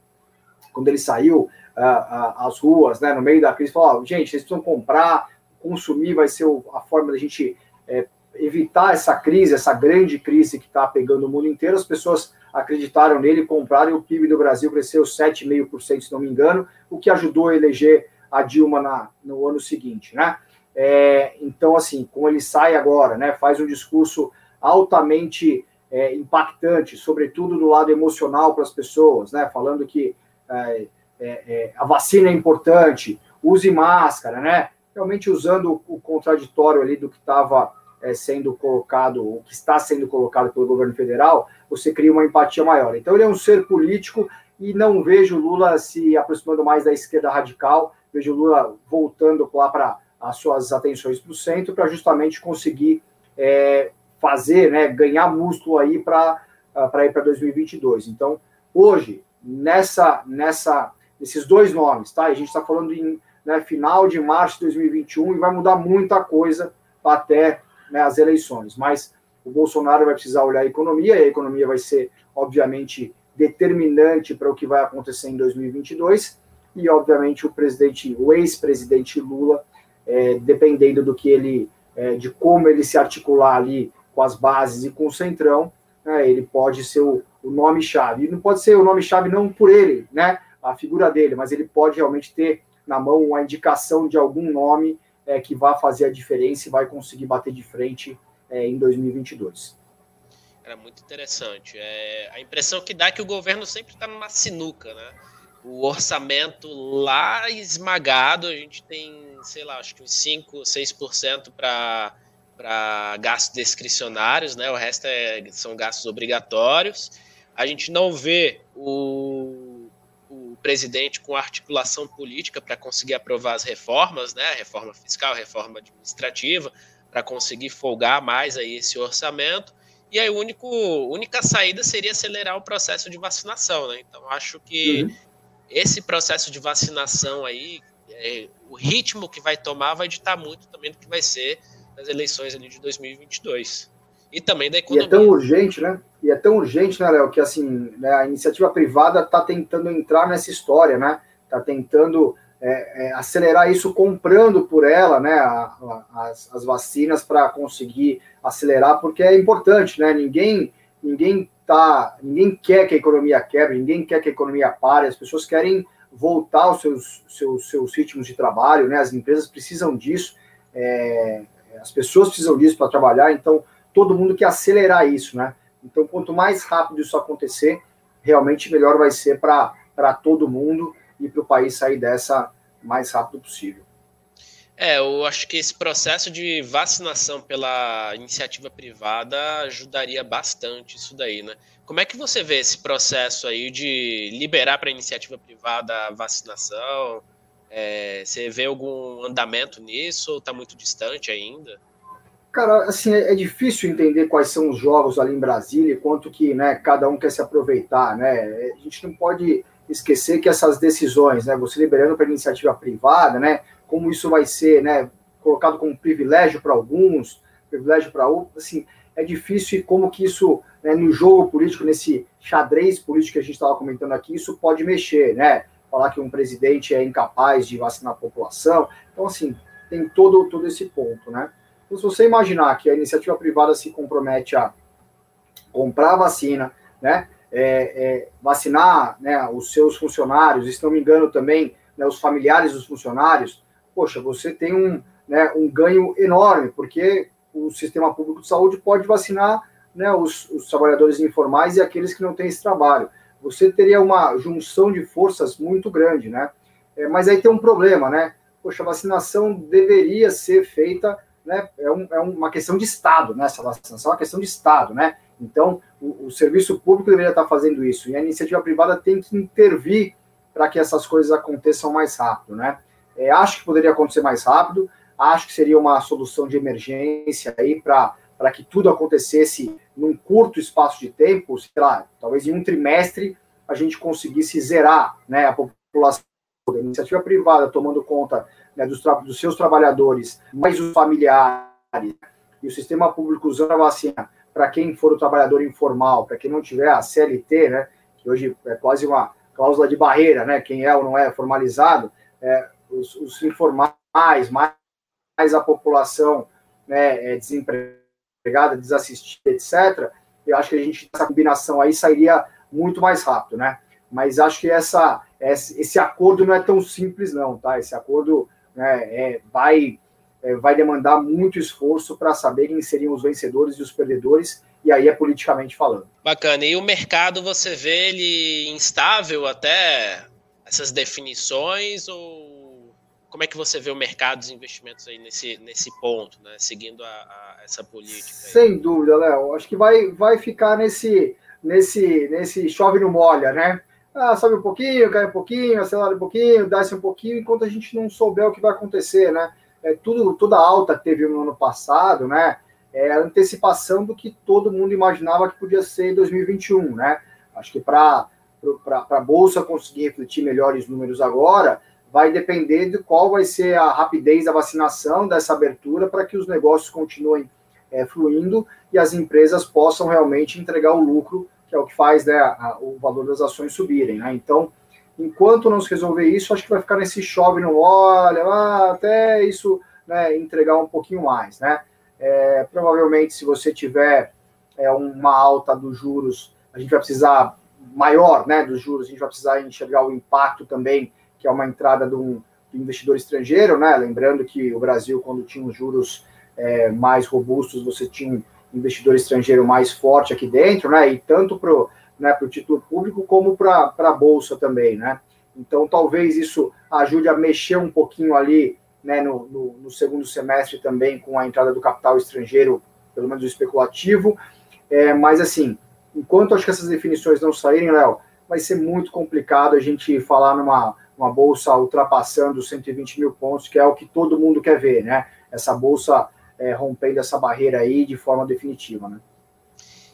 quando ele saiu uh, uh, às ruas, né? No meio da crise, falou: oh, gente, vocês precisam comprar, consumir vai ser a forma da gente é, evitar essa crise, essa grande crise que está pegando o mundo inteiro. As pessoas acreditaram nele, compraram e o PIB do Brasil cresceu 7,5%, se não me engano, o que ajudou a eleger a Dilma na, no ano seguinte, né? É, então, assim, como ele sai agora, né, faz um discurso altamente é, impactante, sobretudo do lado emocional para as pessoas, né, falando que é, é, é, a vacina é importante, use máscara, né, realmente usando o, contraditório ali do que estava é, sendo colocado, o que está sendo colocado pelo governo federal, você cria uma empatia maior. Então, ele é um ser político e não vejo Lula se aproximando mais da esquerda radical, vejo Lula voltando lá para as suas atenções para o centro, para justamente conseguir é, fazer, né, ganhar músculo aí para ir para 2022. Então, hoje, nessa, nessa, nesses dois nomes, tá? A gente está falando em né, final de março de 2021 e vai mudar muita coisa até né, as eleições. Mas o Bolsonaro vai precisar olhar a economia, e a economia vai ser, obviamente, determinante para o que vai acontecer em 2022. E, obviamente, o presidente, o ex-presidente Lula, é, dependendo do que ele, é, de como ele se articular ali com as bases e com o centrão, né, ele pode ser o, o nome-chave. E não pode ser o nome-chave não por ele, né, a figura dele, mas ele pode realmente ter na mão uma indicação de algum nome é, que vai fazer a diferença e vai conseguir bater de frente é, em 2022. Era muito interessante. É, a impressão que dá é que o governo sempre está numa sinuca, né? O orçamento lá esmagado, a gente tem, sei lá, acho que uns 5, 6% para para gastos discricionários, né? O resto é, são gastos obrigatórios. A gente não vê o presidente com articulação política para conseguir aprovar as reformas, né, reforma fiscal, reforma administrativa, para conseguir folgar mais aí esse orçamento. E aí, a única saída seria acelerar o processo de vacinação, né? Então, acho que uhum. esse processo de vacinação aí, é, o ritmo que vai tomar vai ditar muito também do que vai ser nas eleições ali de 2022 e também da economia. E é tão urgente, né? E é tão urgente, né, Léo, que assim, né, a iniciativa privada está tentando entrar nessa história, né? Está tentando é, é, acelerar isso comprando por ela, né, a, a, as, as vacinas para conseguir acelerar, porque é importante, né? Ninguém, ninguém tá, ninguém quer que a economia quebre, ninguém quer que a economia pare, as pessoas querem voltar aos seus, seus, seus ritmos de trabalho, né? As empresas precisam disso, é, as pessoas precisam disso para trabalhar, então todo mundo quer acelerar isso, né? Então, quanto mais rápido isso acontecer, realmente melhor vai ser para todo mundo e para o país sair dessa mais rápido possível. É, eu acho que esse processo de vacinação pela iniciativa privada ajudaria bastante isso daí, né? Como é que você vê esse processo aí de liberar para a iniciativa privada a vacinação? É, você vê algum andamento nisso ou está muito distante ainda? Cara, assim, é, é, difícil entender quais são os jogos ali em Brasília e quanto que né, cada um quer se aproveitar, né? A gente não pode esquecer que essas decisões, né, você liberando para iniciativa privada, né, como isso vai ser, né, colocado como privilégio para alguns, privilégio para outros, assim, é difícil e como que isso, né, no jogo político, nesse xadrez político que a gente estava comentando aqui, isso pode mexer, né? Falar que um presidente é incapaz de vacinar a população. Então, assim, tem todo, todo esse ponto, né? Então, se você imaginar que a iniciativa privada se compromete a comprar a vacina, né, é, é, vacinar né, os seus funcionários, se não me engano também né, os familiares dos funcionários, poxa, você tem um, né, um ganho enorme, porque o sistema público de saúde pode vacinar né, os, os, trabalhadores informais e aqueles que não têm esse trabalho. Você teria uma junção de forças muito grande, né? É, mas aí tem um problema, né? Poxa, a vacinação deveria ser feita, né? É, um, é uma questão de Estado, né? Essa vacinação é uma questão de Estado, né? Então, o, o serviço público deveria estar fazendo isso e a iniciativa privada tem que intervir para que essas coisas aconteçam mais rápido, né? É, acho que poderia acontecer mais rápido, acho que seria uma solução de emergência aí para que tudo acontecesse num curto espaço de tempo, sei lá, talvez em um trimestre a gente conseguisse zerar né, a população da iniciativa privada tomando conta né, dos, dos seus trabalhadores, mais os familiares, e o sistema público usando a vacina para quem for o trabalhador informal, para quem não tiver a CLT, né, que hoje é quase uma cláusula de barreira, né, quem é ou não é formalizado, é, os, os informais, mais, mais a população né, é, desempregada, desassistida, etc., eu acho que a gente, essa combinação aí sairia muito mais rápido, né? Mas acho que essa, esse acordo não é tão simples, não, tá? Esse acordo né, é, vai, é, vai demandar muito esforço para saber quem seriam os vencedores e os perdedores, e aí é politicamente falando. Bacana. E o mercado, você vê ele instável até essas definições ou como é que você vê o mercado dos investimentos aí nesse, nesse ponto, né? Seguindo a, a essa política? Aí? Sem dúvida, Léo. Acho que vai, vai ficar nesse, nesse, nesse chove no molha, né? Ah, sobe um pouquinho, cai um pouquinho, acelera um pouquinho, desce um pouquinho, enquanto a gente não souber o que vai acontecer, né? É, tudo, toda alta que teve no ano passado, né? É a antecipação do que todo mundo imaginava que podia ser em 2021, né? Acho que para a Bolsa conseguir refletir melhores números agora, vai depender de qual vai ser a rapidez da vacinação, dessa abertura, para que os negócios continuem é, fluindo e as empresas possam realmente entregar o lucro, que é o que faz né, a, o valor das ações subirem. Né? Então, enquanto não se resolver isso, acho que vai ficar nesse chove no olha, ah, até isso né, entregar um pouquinho mais. Né? É, provavelmente, se você tiver é, uma alta dos juros, a gente vai precisar maior né, dos juros, a gente vai precisar enxergar o impacto também que é uma entrada de um, investidor estrangeiro, né? Lembrando que o Brasil, quando tinha os juros é, mais robustos, você tinha um investidor estrangeiro mais forte aqui dentro, né? E tanto para o né, título público como para a Bolsa também, né? Então, talvez isso ajude a mexer um pouquinho ali né, no, no, no, segundo semestre também com a entrada do capital estrangeiro, pelo menos especulativo. É, mas, assim, enquanto acho que essas definições não saírem, Léo, vai ser muito complicado a gente falar numa uma bolsa ultrapassando 120 mil pontos, que é o que todo mundo quer ver, né? Essa bolsa é, rompendo essa barreira aí de forma definitiva, né?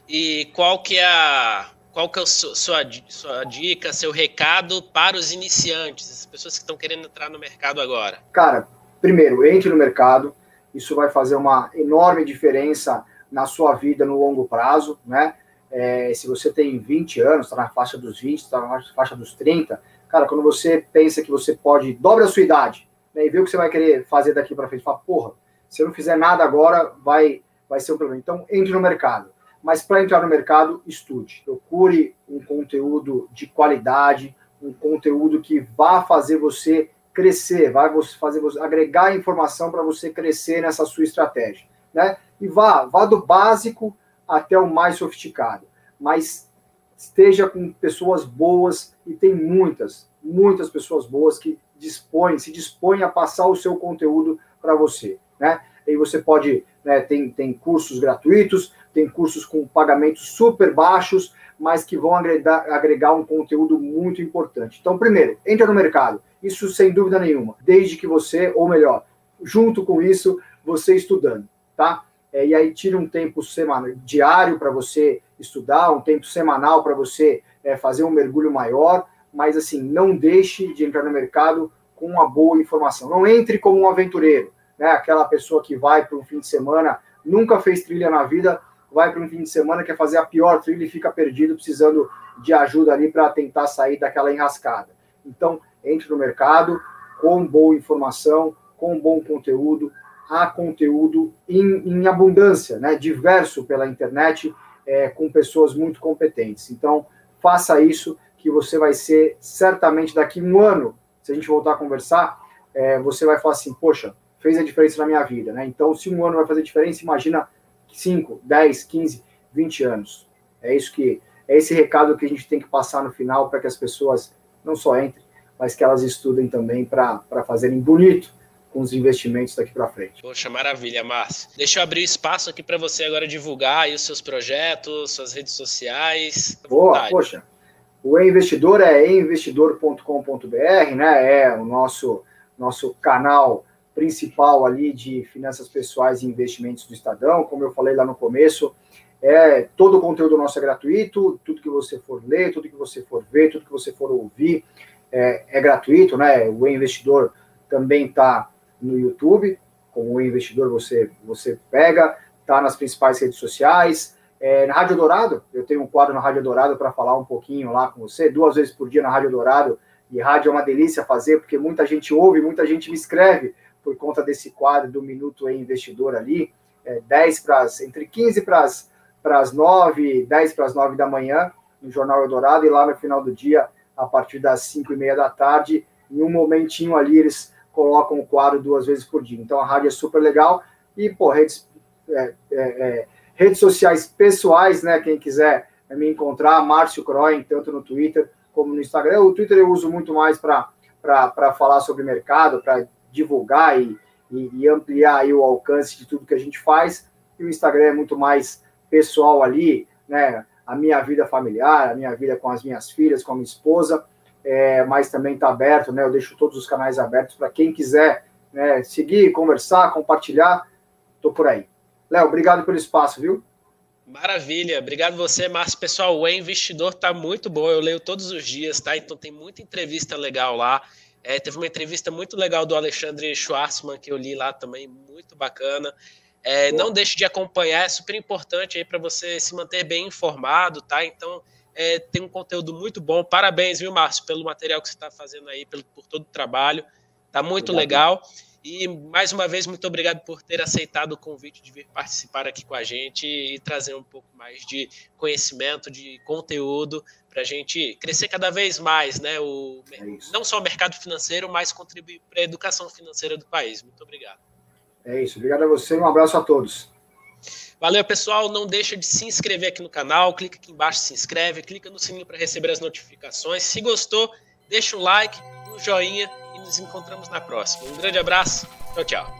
E qual que é a qual que é a sua, sua dica, seu recado para os iniciantes, as pessoas que estão querendo entrar no mercado agora? Cara, primeiro, entre no mercado, isso vai fazer uma enorme diferença na sua vida no longo prazo, né? É, se você tem 20 anos, está na faixa dos 20, está na faixa dos 30, Cara, quando você pensa que você pode, dobra a sua idade, né, e vê o que você vai querer fazer daqui para frente, fala, porra, se eu não fizer nada agora, vai, vai ser um problema. Então, entre no mercado. Mas para entrar no mercado, estude. Procure um conteúdo de qualidade, um conteúdo que vá fazer você crescer, vai fazer você agregar informação para você crescer nessa sua estratégia, né? E vá, vá do básico até o mais sofisticado. Mas esteja com pessoas boas, e tem muitas, muitas pessoas boas que dispõem, se dispõem a passar o seu conteúdo para você, né? E você pode, né, tem, tem cursos gratuitos, tem cursos com pagamentos super baixos, mas que vão agregar, agregar um conteúdo muito importante. Então, primeiro, entra no mercado, isso sem dúvida nenhuma, desde que você, ou melhor, junto com isso, você estudando, tá? É, e aí tira um tempo semanal, diário para você estudar, um tempo semanal para você é, fazer um mergulho maior, mas assim, não deixe de entrar no mercado com uma boa informação. Não entre como um aventureiro, né? Aquela pessoa que vai para um fim de semana, nunca fez trilha na vida, vai para um fim de semana, quer fazer a pior trilha e fica perdido, precisando de ajuda ali para tentar sair daquela enrascada. Então, entre no mercado com boa informação, com bom conteúdo, há conteúdo em, em abundância, né, diverso pela internet, é, com pessoas muito competentes. Então, faça isso, que você vai ser certamente daqui um ano, se a gente voltar a conversar, é, você vai falar assim, poxa, fez a diferença na minha vida, né? Então, se um ano vai fazer diferença, imagina 5, 10, 15, 20 anos. É isso que é esse recado que a gente tem que passar no final para que as pessoas não só entrem, mas que elas estudem também para fazerem bonito com os investimentos daqui para frente. Poxa, maravilha, Márcio. Deixa eu abrir espaço aqui para você agora divulgar os seus projetos, suas redes sociais. Boa, poxa. O investidor é investidor.com.br, né? É o nosso nosso canal principal ali de finanças pessoais e investimentos do Estadão, como eu falei lá no começo, é, todo o conteúdo nosso é gratuito, tudo que você for ler, tudo que você for ver, tudo que você for ouvir é, é gratuito, né? O investidor também está no YouTube, como o investidor você, você pega, está nas principais redes sociais. É, na Rádio Dourado, eu tenho um quadro na Rádio Dourado para falar um pouquinho lá com você, duas vezes por dia na Rádio Dourado, e rádio é uma delícia fazer, porque muita gente ouve, muita gente me escreve por conta desse quadro do Minuto Investidor ali, é, 10 para entre 15 para as para as nove, dez para as nove da manhã, no Jornal Eldorado, e lá no final do dia, a partir das cinco e meia da tarde, em um momentinho ali, eles colocam o quadro duas vezes por dia. Então a rádio é super legal. E, pô, redes, é, é, é, redes sociais pessoais, né? Quem quiser me encontrar, Márcio Croin, tanto no Twitter como no Instagram. O Twitter eu uso muito mais para falar sobre mercado, para divulgar e, e, ampliar o alcance de tudo que a gente faz. E o Instagram é muito mais pessoal ali, né? A minha vida familiar, a minha vida com as minhas filhas, com a minha esposa, é, mas também está aberto, né? Eu deixo todos os canais abertos para quem quiser né, seguir, conversar, compartilhar. Estou por aí. Léo, obrigado pelo espaço, viu? Maravilha, obrigado você, Márcio. Pessoal, o Investidor tá muito bom, eu leio todos os dias, tá? Então tem muita entrevista legal lá. É, teve uma entrevista muito legal do Alexandre Schwarzman que eu li lá também, muito bacana. É, não deixe de acompanhar, é super importante aí para você se manter bem informado, tá? Então, é, tem um conteúdo muito bom. Parabéns, viu, Márcio, pelo material que você está fazendo aí, pelo, por todo o trabalho. Tá muito obrigado. legal. E mais uma vez, muito obrigado por ter aceitado o convite de vir participar aqui com a gente e trazer um pouco mais de conhecimento, de conteúdo, para a gente crescer cada vez mais, né? O, é não só o mercado financeiro, mas contribuir para a educação financeira do país. Muito obrigado. É isso. Obrigado a você e um abraço a todos. Valeu, pessoal. Não deixa de se inscrever aqui no canal. Clica aqui embaixo, se inscreve. Clica no sininho para receber as notificações. Se gostou, deixa um like, um joinha nos encontramos na próxima. Um grande abraço. Tchau, tchau.